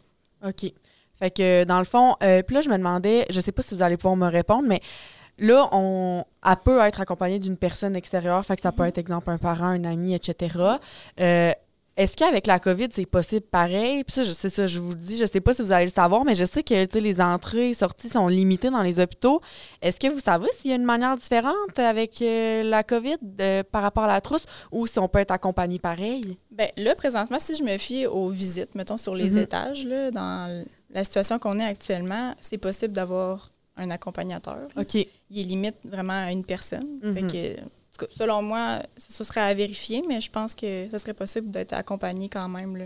OK. Fait que, dans le fond, euh, puis là, je me demandais, je sais pas si vous allez pouvoir me répondre, mais là, on, elle peut être accompagnée d'une personne extérieure, fait que ça peut être, exemple, un parent, un ami, etc. Euh, est-ce qu'avec la COVID, c'est possible pareil? Puis ça, je sais ça, je vous le dis, je sais pas si vous allez le savoir, mais je sais que les entrées et sorties sont limitées dans les hôpitaux. Est-ce que vous savez s'il y a une manière différente avec euh, la COVID euh, par rapport à la trousse ou si on peut être accompagné pareil? Ben là, présentement, si je me fie aux visites, mettons, sur les Mhm. étages, là, dans la situation qu'on est actuellement, c'est possible d'avoir un accompagnateur. OK. Il est limite vraiment à une personne. Fait que, en tout cas, selon moi, ce serait à vérifier, mais je pense que ce serait possible d'être accompagné quand même là,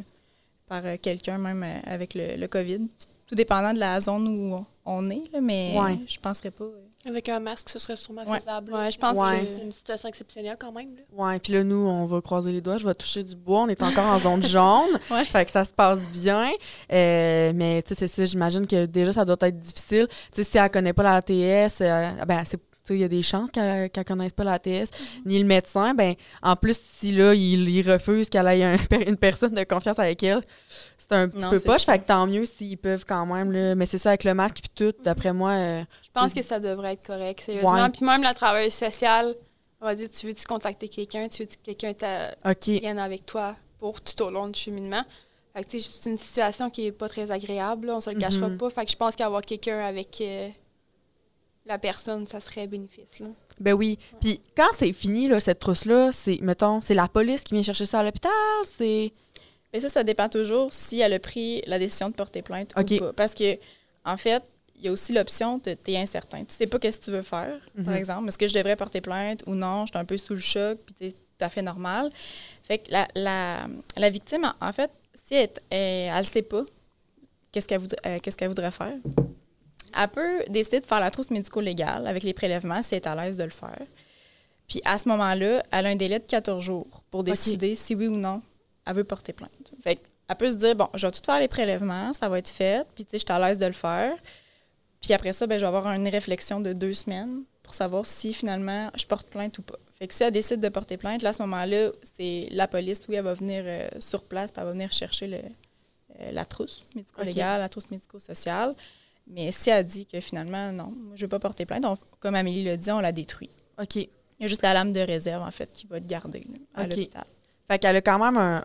par euh, quelqu'un, même euh, avec le, le COVID. Tout dépendant de la zone où on est, là, mais Ouais. je penserais pas. euh, Avec un masque, ce serait sûrement Ouais. faisable. Ouais, je pense Ouais. que C'est une situation exceptionnelle quand même. Ouais, puis là, nous, on va croiser les doigts, je vais toucher du bois. On est encore en zone jaune. <laughs> Ouais. Fait que ça se passe bien. Euh, mais, tu sais, c'est ça, j'imagine que déjà, ça doit être difficile. Tu sais, si elle connaît pas la ATS, euh, ben, c'est. Il y a des chances qu'elle ne connaisse pas la ATS, ni le médecin. Ben, en plus, si là, il, il refuse qu'elle ait un- une personne de confiance avec elle, c'est un petit Non, peu poche. ça. Fait que tant mieux s'ils peuvent quand même. Là. Mais c'est ça, avec le masque puis tout, d'après moi. euh, je pense que ça devrait être correct, sérieusement. Puis même la travailleuse sociale, on va dire, tu veux-tu contacter quelqu'un, tu veux que quelqu'un t'a- OK. vienne avec toi pour tout au long du cheminement? Fait que, c'est une situation qui est pas très agréable, là, on se le cachera Mhm. pas. Fait que je pense qu'avoir quelqu'un avec euh, la personne, ça serait bénéfice. Là. Ben oui. Puis quand c'est fini, là, cette trousse-là, c'est, mettons, c'est la police qui vient chercher ça à l'hôpital, c'est... Mais ça, ça dépend toujours si elle a pris la décision de porter plainte ou pas. Parce que, en fait, il y a aussi l'option de t'es incertain. Tu sais pas qu'est-ce que tu veux faire, Mhm. par exemple. Est-ce que je devrais porter plainte ou non? Je suis un peu sous le choc, puis c'est tout à fait normal. Fait que la, la, la victime, en, fait, si elle, elle, elle sait pas qu'est-ce qu'elle voudrait, euh, qu'est-ce qu'elle voudrait faire, elle peut décider de faire la trousse médico-légale avec les prélèvements si elle est à l'aise de le faire. Puis à ce moment-là, elle a un délai de 14 jours pour décider si oui ou non elle veut porter plainte. Fait elle peut se dire, bon, je vais tout faire les prélèvements, ça va être fait, puis tu sais, je suis à l'aise de le faire. Puis après ça, ben, je vais avoir une réflexion de deux semaines pour savoir si finalement je porte plainte ou pas. Fait que si elle décide de porter plainte, là, à ce moment-là, c'est la police, oui, elle va venir euh, sur place, puis elle va venir chercher le, euh, la trousse médico-légale, la trousse médico-sociale. Mais si elle dit que finalement, non, je ne veux pas porter plainte, on- comme Amélie l'a dit, on la détruit. OK. Il y a juste la lame de réserve, en fait, qui va être gardée là, à OK. l'hôpital. Fait qu'elle a quand même un,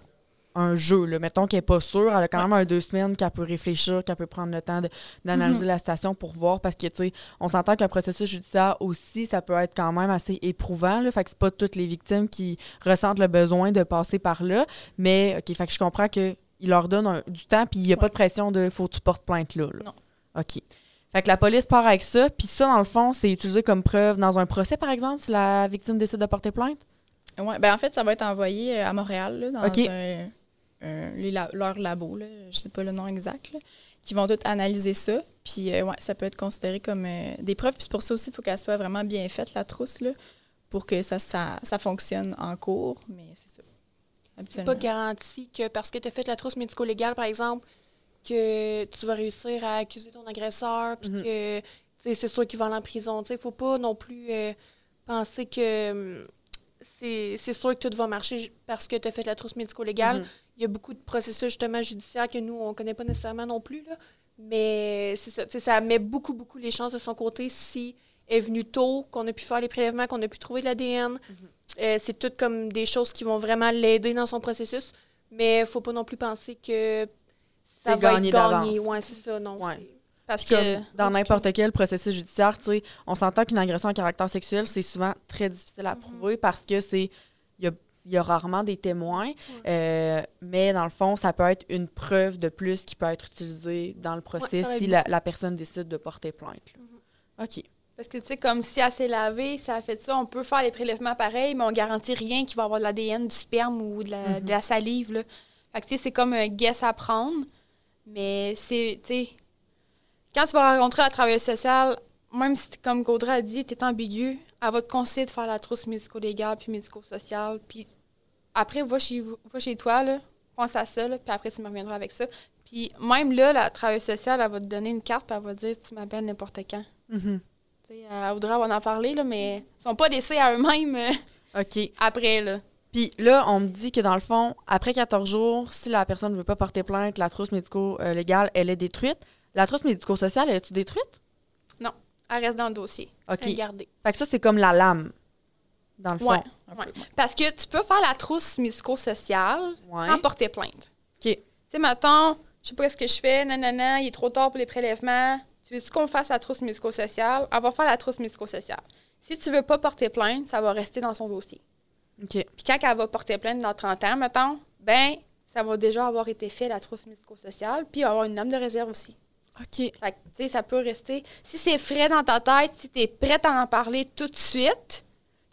un jeu, là. Mettons qu'elle n'est pas sûre, elle a quand même un deux semaines qu'elle peut réfléchir, qu'elle peut prendre le temps d'analyser la situation pour voir, parce que, tu sais, on s'entend qu'un processus judiciaire aussi, ça peut être quand même assez éprouvant, là. Fait que c'est pas toutes les victimes qui ressentent le besoin de passer par là. Mais, OK, fait que je comprends qu'il leur donne un- du temps, puis il n'y a pas de pression de « faut que tu portes plainte là, là. Non. OK. Fait que la police part avec ça, puis ça, dans le fond, c'est utilisé comme preuve dans un procès, par exemple, si la victime décide de porter plainte? Ouais, ben en fait, ça va être envoyé euh, à Montréal, là, dans un, un- les la- leur labo, là, je sais pas le nom exact, là, qui vont tout analyser ça. Puis, euh, ouais, ça peut être considéré comme euh, des preuves. Puis c'est pour ça aussi, il faut qu'elle soit vraiment bien faite, la trousse, là, pour que ça, ça, ça fonctionne en cours. Mais c'est ça. C'est pas garanti que parce que tu as fait la trousse médico-légale, par exemple, que tu vas réussir à accuser ton agresseur, puis Mhm. que c'est sûr qu'il va aller en prison. Il faut pas non plus euh, penser que hum, c'est sûr que tout va marcher parce que tu as fait la trousse médico-légale. Mhm. Il y a beaucoup de processus justement judiciaires que nous, on connaît pas nécessairement non plus. Là. Mais c'est ça, ça met beaucoup, beaucoup les chances de son côté si elle est venue tôt, qu'on a pu faire les prélèvements, qu'on a pu trouver de l'ADN. Euh, c'est tout comme des choses qui vont vraiment l'aider dans son processus. Mais faut pas non plus penser que ça C'est va gagné être gagné. Ouais, c'est ça, non. Ouais. Parce Puis que comme dans n'importe quel processus judiciaire, tu sais, on s'entend qu'une agression à caractère sexuel, c'est souvent très difficile à prouver parce que c'est il y a, il y a rarement des témoins, euh, mais dans le fond, ça peut être une preuve de plus qui peut être utilisée dans le procès si la, la personne décide de porter plainte. là. OK. Parce que, tu sais, comme si elle s'est lavée, ça a fait ça, on peut faire les prélèvements pareils, mais on garantit rien qu'il va y avoir de l'ADN, du sperme ou de la, Mhm. de la salive. Là. Fait que, tu sais, c'est comme un guess à prendre. Mais c'est, tu sais, quand tu vas rencontrer la travailleuse sociale, même si, comme Gaudra a dit, tu es ambigu, elle va te conseiller de faire la trousse médico-légale puis médico-sociale. Puis après, va chez, va chez toi, là, pense à ça, là, puis après, tu me reviendras avec ça. Puis même là, la travailleuse sociale, elle va te donner une carte, puis elle va te dire tu m'appelles n'importe quand. Tu sais, elle voudrait en parler, là, mais ils sont pas laissés à eux-mêmes euh, OK. <laughs> après. Là. Puis là, on me dit que dans le fond, après 14 jours, si la personne ne veut pas porter plainte, la trousse médico-légale, elle est détruite. La trousse médico-sociale, elle est-tu détruite? Elle reste dans le dossier. OK. Regardez. Fait que ça, c'est comme la lame, dans le fond. Ouais. Parce que tu peux faire la trousse médico-sociale Ouais. sans porter plainte. OK. Tu sais, mettons, je sais pas ce que je fais, nanana, il est trop tard pour les prélèvements. Tu veux-tu qu'on fasse la trousse médico-sociale? On va faire la trousse médico-sociale. Si tu veux pas porter plainte, ça va rester dans son dossier. Puis quand elle va porter plainte dans 30 ans, mettons, ben, ça va déjà avoir été fait, la trousse médico-sociale, puis il va y avoir une norme de réserve aussi. OK. Fait que, tu sais, ça peut rester. Si c'est frais dans ta tête, si tu es prête à en parler tout de suite,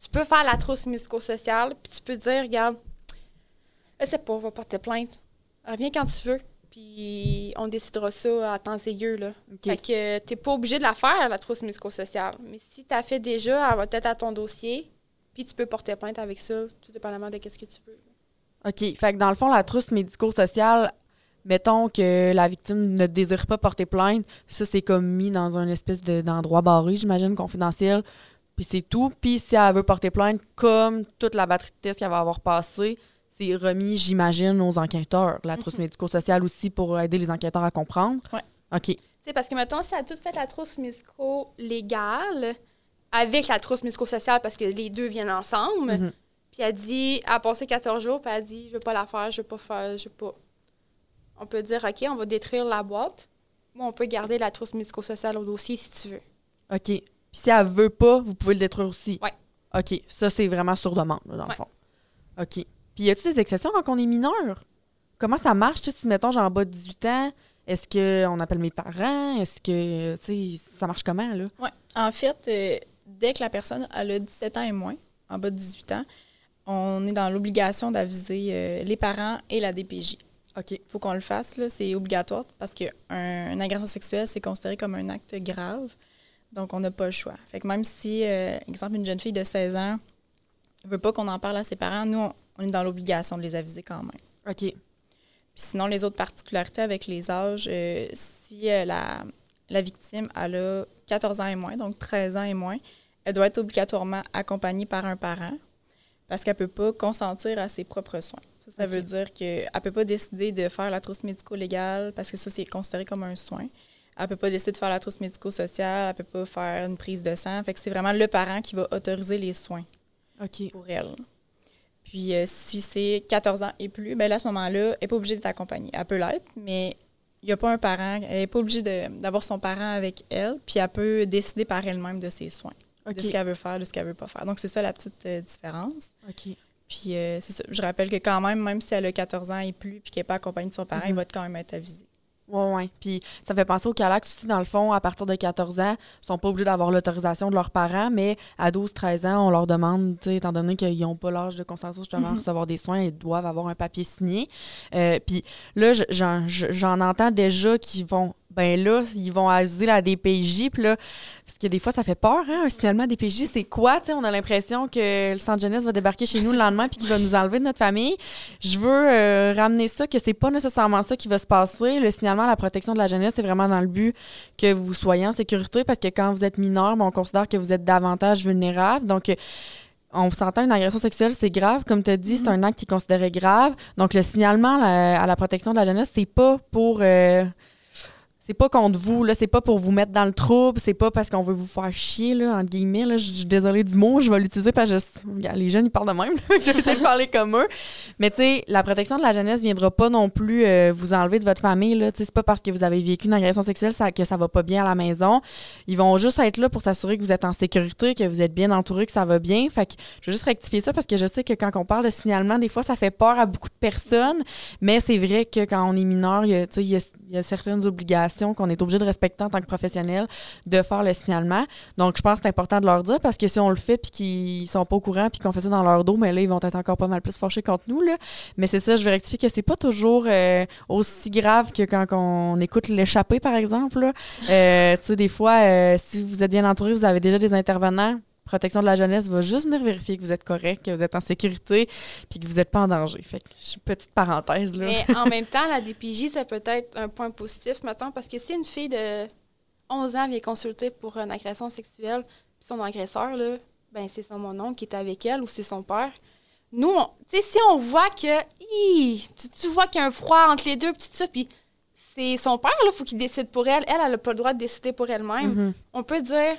tu peux faire la trousse médico-sociale, puis tu peux dire, regarde, sais pas, on va porter plainte. Reviens quand tu veux, puis on décidera ça à temps et lieu, là. Fait que t'es pas obligé de la faire, la trousse médico-sociale. Mais si tu as fait déjà, elle va être à ton dossier, puis tu peux porter plainte avec ça, tout dépendamment de ce que tu veux. OK. Fait que dans le fond, la trousse médico-sociale, mettons que la victime ne désire pas porter plainte, ça, c'est comme mis dans un espèce de- d'endroit barré, j'imagine, confidentiel. Puis c'est tout. Puis si elle veut porter plainte, comme toute la batterie de tests qu'elle va avoir passée, c'est remis, j'imagine, aux enquêteurs. La trousse médico-sociale aussi pour aider les enquêteurs à comprendre. Ouais. OK. Tu sais, parce que, mettons, si elle a tout fait la trousse médico-légale avec la trousse médico-sociale, parce que les deux viennent ensemble, Mhm. puis elle dit, elle a passé 14 jours, puis elle dit, je veux pas la faire, je veux pas faire, je veux pas. On peut dire, OK, on va détruire la boîte, ou on peut garder la trousse médico-sociale au dossier si tu veux. OK. Puis si elle veut pas, vous pouvez le détruire aussi. Ouais. OK. Ça, c'est vraiment sur demande, là, dans le fond. OK. Puis y a-t-il des exceptions quand on est mineur? Comment ça marche? Tu sais, si, mettons, j'ai en bas de 18 ans, est-ce qu'on appelle mes parents? Est-ce que, tu sais, ça marche comment, là? Ouais. En fait, euh, dès que la personne elle a 17 ans et moins, en bas de 18 ans, on est dans l'obligation d'aviser euh, les parents et la DPJ. OK. Il faut qu'on le fasse, là, c'est obligatoire parce qu'une un agression sexuelle, c'est considéré comme un acte grave. Donc, on n'a pas le choix. Fait que même si, euh, exemple, une jeune fille de 16 ans ne veut pas qu'on en parle à ses parents, nous, on, on est dans l'obligation de les aviser quand même. OK. Puis sinon, les autres particularités avec les âges, euh, si euh, la, la victime elle a 14 ans et moins, donc 13 ans et moins, elle doit être obligatoirement accompagnée par un parent parce qu'elle ne peut pas consentir à ses propres soins. Ça, veut dire qu'elle ne peut pas décider de faire la trousse médico-légale parce que ça, c'est considéré comme un soin. Elle ne peut pas décider de faire la trousse médico-sociale, elle ne peut pas faire une prise de sang. Fait que c'est vraiment le parent qui va autoriser les soins pour elle. Puis euh, si c'est 14 ans et plus, ben là, à ce moment-là, elle n'est pas obligée d'être accompagnée. Elle peut l'être, mais il n'y a pas un parent, elle n'est pas obligée d'avoir son parent avec elle, puis elle peut décider par elle-même de ses soins, de ce qu'elle veut faire, de ce qu'elle veut pas faire. Donc, c'est ça la petite euh, différence. OK. Puis euh, ça. Je rappelle que quand même, même si elle a 14 ans et plus, puis qu'elle n'est pas accompagnée de son parent, Mhm. il va quand même être avisé. Ouais, ouais. Puis ça fait penser au Calax aussi, dans le fond, à partir de 14 ans, ils sont pas obligés d'avoir l'autorisation de leurs parents, mais à 12-13 ans, on leur demande, tu sais, étant donné qu'ils n'ont pas l'âge de consentement justement à Mhm. recevoir des soins, ils doivent avoir un papier signé. Euh, puis là, je- j'en je- j'en entends déjà qui vont, ben là, ils vont aviser la DPJ, puis là, parce que des fois, ça fait peur, hein, un signalement DPJ, c'est quoi, tu sais, on a l'impression que le centre jeunesse va débarquer chez nous le lendemain puis qu'il va nous enlever de notre famille. Je veux euh, ramener ça, que c'est pas nécessairement ça qui va se passer. Le signalement à la protection de la jeunesse, c'est vraiment dans le but que vous soyez en sécurité parce que quand vous êtes mineur, ben, on considère que vous êtes davantage vulnérable. Donc, euh, on s'entend, une agression sexuelle, c'est grave. Comme tu as dit, c'est un acte qui est considéré grave. Donc, le signalement la- à la protection de la jeunesse, c'est pas pour. euh, c'est pas contre vous, là, c'est pas pour vous mettre dans le trouble, c'est pas parce qu'on veut vous faire chier, là, entre guillemets, là, je suis désolée du mot, je vais l'utiliser parce que je- les jeunes, ils parlent de même, <laughs> je vais essayer <laughs> de parler comme eux. Mais tu sais, la protection de la jeunesse viendra pas non plus euh, vous enlever de votre famille, là, tu sais, c'est pas parce que vous avez vécu une agression sexuelle ça, que ça va pas bien à la maison. Ils vont juste être là pour s'assurer que vous êtes en sécurité, que vous êtes bien entouré, que ça va bien. Fait que je veux juste rectifier ça parce que je sais que quand on parle de signalement, des fois, ça fait peur à beaucoup de personnes, mais c'est vrai que quand on est mineur, il y a, tu sais, il y a- il y a certaines obligations qu'on est obligé de respecter en tant que professionnel de faire le signalement. Donc, je pense que c'est important de leur dire parce que si on le fait puis qu'ils sont pas au courant puis qu'on fait ça dans leur dos, mais là, ils vont être encore pas mal plus fâchés contre nous. Là. Mais c'est ça, je vais rectifier que c'est pas toujours euh, aussi grave que quand on écoute l'échappée, par exemple. Euh, tu sais, des fois, euh, si vous êtes bien entouré, vous avez déjà des intervenants. Protection de la jeunesse va juste venir vérifier que vous êtes correct, que vous êtes en sécurité, puis que vous n'êtes pas en danger. Fait que, je- petite parenthèse, là. Mais en même <laughs> temps, la DPJ, ça peut être un point positif, mettons, parce que si une fille de 11 ans vient consulter pour une agression sexuelle, puis son agresseur, là, ben, c'est son mon oncle qui est avec elle ou c'est son père, nous, tu sais, si on voit que, hi, tu, tu vois qu'il y a un froid entre les deux, puis tout ça, puis c'est son père, là, faut qu'il décide pour elle. Elle, elle n'a pas le droit de décider pour elle-même. Mhm. On peut dire,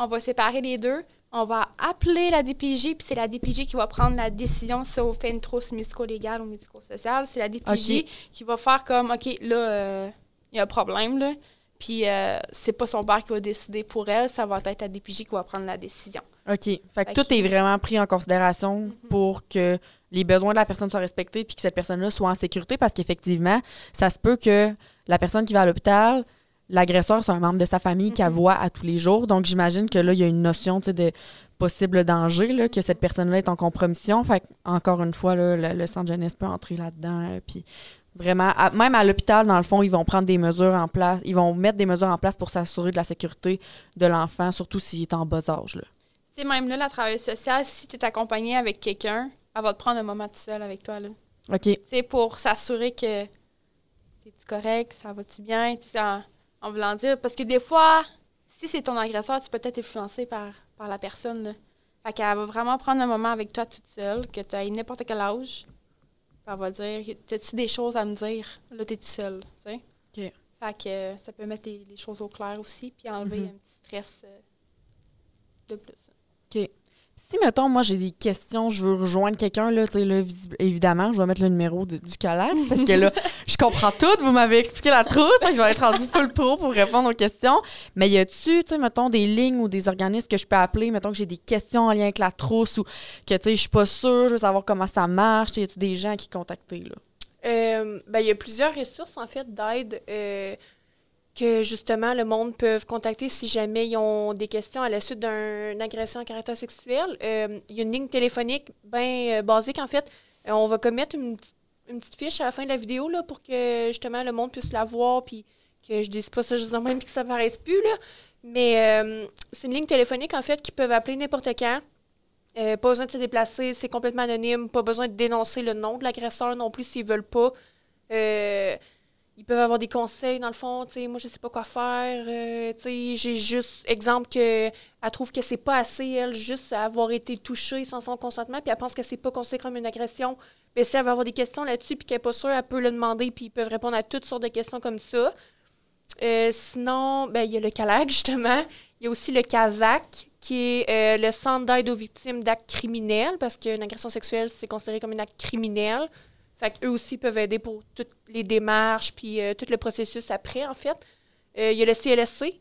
on va séparer les deux, on va appeler la DPJ, puis c'est la DPJ qui va prendre la décision si on fait une trousse médico-légale ou médico-sociale. C'est la DPJ qui va faire comme, OK, là, euh, il y a un problème, là. Puis euh, c'est pas son père qui va décider pour elle, ça va être la DPJ qui va prendre la décision. OK. Fait que Fait tout que- est vraiment pris en considération Mhm. pour que les besoins de la personne soient respectés puis que cette personne-là soit en sécurité parce qu'effectivement, ça se peut que la personne qui va à l'hôpital, l'agresseur, c'est un membre de sa famille qu'elle Mhm. voit à tous les jours. Donc, j'imagine que là, il y a une notion tu de possible danger, là, que cette personne-là est en compromission. Fait que, encore une fois, là, le, le centre jeunesse peut entrer là-dedans. euh, puis vraiment, à- même à l'hôpital, dans le fond, ils vont prendre des mesures en place. Ils vont mettre des mesures en place pour s'assurer de la sécurité de l'enfant, surtout s'il est en bas âge. Là. Tu sais, même là, la travailleuse sociale, si tu es accompagné avec quelqu'un, elle va te prendre un moment tout seul avec toi, là. OK. Tu sais, pour s'assurer que t'es-tu correct, ça va-tu bien, tu sais, en, voulant dire. Parce que des fois, si c'est ton agresseur, tu peux être influencé par, par la personne, là. Fait qu'elle va vraiment prendre un moment avec toi toute seule, que tu aies n'importe quel âge. Puis elle va dire, t'as-tu des choses à me dire? Là, t'es tout seul, sais. Fait que euh, ça peut mettre les, les choses au clair aussi, puis enlever Mhm. un petit stress euh, de plus. Si, mettons, moi, j'ai des questions, je veux rejoindre quelqu'un, là, tu sais, là, évidemment, je vais mettre le numéro de- du collègue parce que là, <laughs> je comprends tout. Vous m'avez expliqué la trousse, que je vais être rendu full pro pour répondre aux questions. Mais y a-tu, tu sais, mettons, des lignes ou des organismes que je peux appeler, mettons que j'ai des questions en lien avec la trousse ou que, tu sais, je suis pas sûre, je veux savoir comment ça marche. Y a-tu des gens à qui contacter, là? Euh, ben, il y a plusieurs ressources, en fait, d'aide euh, que, justement, le monde peut contacter si jamais ils ont des questions à la suite d'un- d'une agression à caractère sexuel. Euh, Il y a une ligne téléphonique bien basique, en fait. Euh, on va commettre une, petite- fiche à la fin de la vidéo, là, pour que, justement, le monde puisse la voir, puis que je dise pas ça juste en même, <laughs> puis que ça paraisse plus, là. Mais euh, c'est une ligne téléphonique, en fait, qu'ils peuvent appeler n'importe quand. Euh, pas besoin de se déplacer, c'est complètement anonyme. Pas besoin de dénoncer le nom de l'agresseur non plus s'ils veulent pas. Ils peuvent avoir des conseils, dans le fond. tu sais, Moi, je sais pas quoi faire. euh, J'ai juste, exemple, que elle trouve que c'est pas assez, elle, juste avoir été touchée sans son consentement, puis elle pense que c'est pas considéré comme une agression. Mais si elle veut avoir des questions là-dessus, puis qu'elle n'est pas sûre, elle peut le demander, puis ils peuvent répondre à toutes sortes de questions comme ça. Euh, sinon, ben, il y a le CALAC, <laughs> justement. Il y a aussi le CASAC, qui est euh, le Centre d'aide aux victimes d'actes criminels, parce qu'une agression sexuelle, c'est considéré comme un acte criminel. Fait qu'eux aussi peuvent aider pour toutes les démarches, puis euh, tout le processus après, en fait. Euh, il y a le CLSC.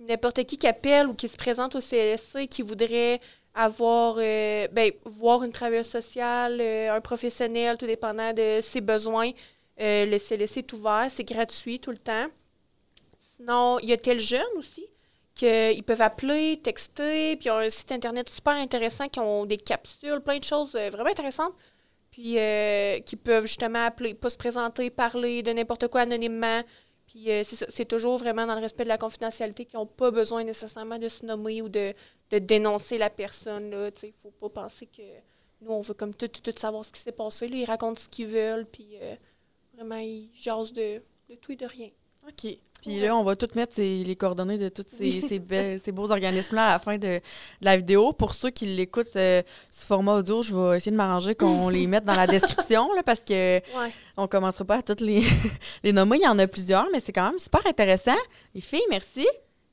N'importe qui qui appelle ou qui se présente au CLSC qui voudrait avoir, euh, ben, voir une travailleuse sociale, un professionnel, tout dépendant de ses besoins. Le CLSC est ouvert, c'est gratuit tout le temps. Sinon, il y a tel jeune aussi qu'ils peuvent appeler, texter, puis ils ont un site internet super intéressant qui ont des capsules, plein de choses vraiment intéressantes, puis euh, qui peuvent justement appeler, pas se présenter, parler de n'importe quoi anonymement. Puis euh, c'est toujours vraiment dans le respect de la confidentialité qu'ils n'ont pas besoin nécessairement de se nommer ou de, de dénoncer la personne. Il ne faut pas penser que nous, on veut comme tout, tout, savoir ce qui s'est passé. Ils racontent ce qu'ils veulent, puis euh, vraiment, ils jasent de, de tout et de rien. OK. Puis là, on va tout mettre ces- les coordonnées de tous ces, ces, be- <laughs> ces beaux organismes-là à la fin de, de la vidéo. Pour ceux qui l'écoutent euh, sous format audio, je vais essayer de m'arranger qu'on <laughs> les mette dans la description là, parce que Ouais. on commencera pas à toutes les, <laughs> les nommer. Il y en a plusieurs, mais c'est quand même super intéressant. Les filles, merci.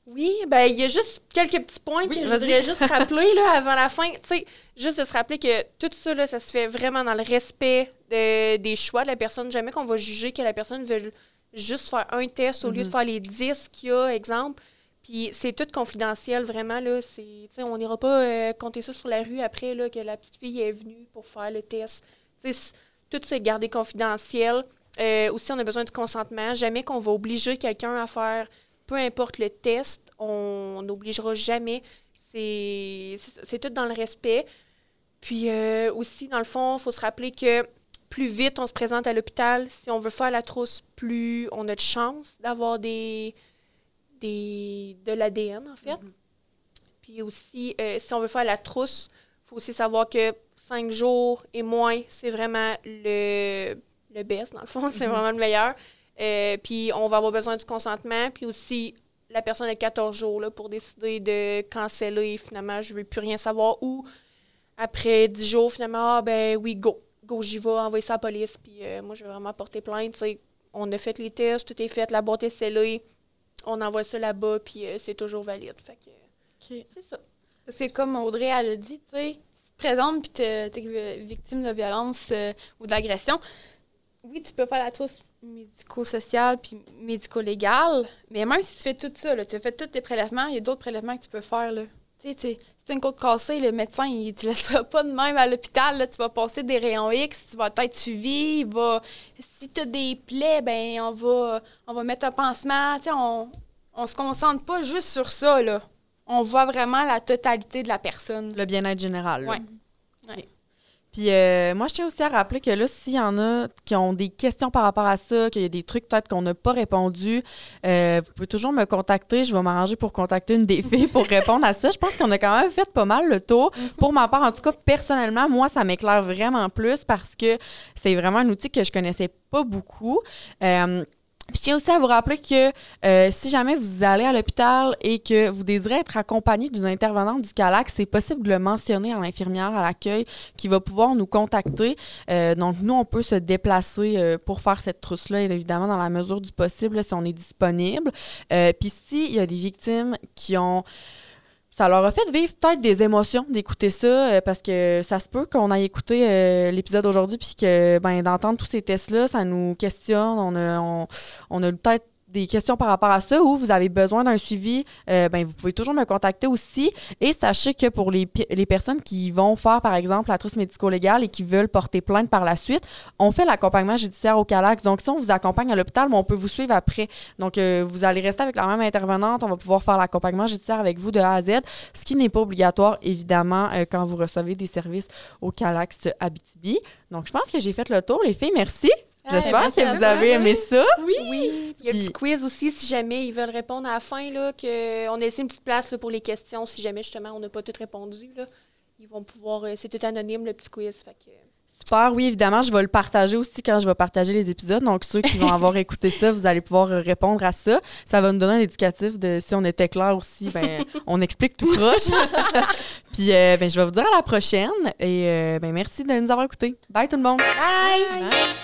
Oui, ben il y a juste quelques petits points Oui, que je voudrais juste rappeler là, avant la fin. Tu sais, juste de se rappeler que tout ça, là, ça se fait vraiment dans le respect de- des choix de la personne. Jamais qu'on va juger que la personne veut juste faire un test au lieu de Mhm. faire les 10 qu'il y a, exemple. Puis c'est tout confidentiel, vraiment. Là, on n'ira pas euh, compter ça sur la rue après là, que la petite fille est venue pour faire le test. Tout c'est gardé confidentiel. Euh, aussi, on a besoin du consentement. Jamais qu'on va obliger quelqu'un à faire peu importe le test, on n'obligera jamais. C'est tout dans le respect. Puis euh, aussi, dans le fond, il faut se rappeler que plus vite on se présente à l'hôpital, si on veut faire la trousse, plus on a de chances d'avoir des, des de l'ADN, en fait. Puis aussi, euh, si on veut faire la trousse, il faut aussi savoir que cinq jours et moins, c'est vraiment le, le best, dans le fond. <laughs> C'est Mhm. vraiment le meilleur. Euh, puis on va avoir besoin du consentement. Puis aussi, la personne a 14 jours là, pour décider de canceller. Finalement, je ne veux plus rien savoir. Ou après dix jours, finalement, ah, ben oui, go. Go, j'y vais, envoyer ça à la police. Puis euh, moi, je vais vraiment porter plainte. tu sais. on a fait les tests, tout est fait, la boîte est scellée. On envoie ça là-bas, puis euh, c'est toujours valide. Fait que, c'est ça. Parce que comme Audrey, elle a dit, tu sais, si tu te présentes puis tu es victime de violence euh, ou d'agression, oui, tu peux faire la trousse médico-sociale puis médico-légale, mais même si tu fais tout ça, là, tu as fait tous tes prélèvements, il y a d'autres prélèvements que tu peux faire. Là. As une côte cassée, le médecin, il ne te laissera pas de même à l'hôpital. là. Tu vas passer des rayons X, tu vas être suivi. il va- Si tu as des plaies, ben on va, on va mettre un pansement. On ne se concentre pas juste sur ça. Là. On voit vraiment la totalité de la personne. Le bien-être général. Ouais. Puis euh, moi, je tiens aussi à rappeler que là, s'il y en a qui ont des questions par rapport à ça, qu'il y a des trucs peut-être qu'on n'a pas répondu, euh, vous pouvez toujours me contacter. Je vais m'arranger pour contacter une des <laughs> filles pour répondre à ça. Je pense qu'on a quand même fait pas mal le tour. Pour ma part, en tout cas, personnellement, moi, ça m'éclaire vraiment plus parce que c'est vraiment un outil que je connaissais pas beaucoup. Euh, puis je tiens aussi à vous rappeler que euh, si jamais vous allez à l'hôpital et que vous désirez être accompagné d'une intervenante du CALAC, c'est possible de le mentionner à l'infirmière à l'accueil qui va pouvoir nous contacter. Euh, donc, nous, on peut se déplacer euh, pour faire cette trousse-là, évidemment, dans la mesure du possible, si on est disponible. Puis s'il y a des victimes qui ont ça leur a fait vivre peut-être des émotions d'écouter ça euh, parce que ça se peut qu'on aille écouter euh, l'épisode aujourd'hui puis que ben d'entendre tous ces tests là ça nous questionne on a on, on a peut-être des questions par rapport à ça ou vous avez besoin d'un suivi, euh, ben vous pouvez toujours me contacter aussi. Et sachez que pour les, personnes qui vont faire, par exemple, la trousse médico-légale et qui veulent porter plainte par la suite, on fait l'accompagnement judiciaire au CALAX. Donc, si on vous accompagne à l'hôpital, mais on peut vous suivre après. Donc, euh, vous allez rester avec la même intervenante. On va pouvoir faire l'accompagnement judiciaire avec vous de A à Z, ce qui n'est pas obligatoire, évidemment, euh, quand vous recevez des services au CALAX Abitibi. Donc, je pense que j'ai fait le tour, les filles. Merci. J'espère merci que à vous avez aimé ça. Oui. Il y a un petit quiz aussi si jamais ils veulent répondre à la fin. Là, que on a laissé une petite place là, pour les questions si jamais justement on n'a pas tout répondu. Là. Ils vont pouvoir. euh, c'est tout anonyme le petit quiz. Fait que, Super, oui, évidemment, je vais le partager aussi quand je vais partager les épisodes. Donc, ceux qui vont <laughs> avoir écouté ça, vous allez pouvoir euh, répondre à ça. Ça va nous donner un indicatif de si on était clair aussi, ben, <laughs> on explique tout croche. <laughs> Puis, euh, ben, je vais vous dire à la prochaine et euh, ben, merci de nous avoir écoutés. Bye tout le monde! Bye!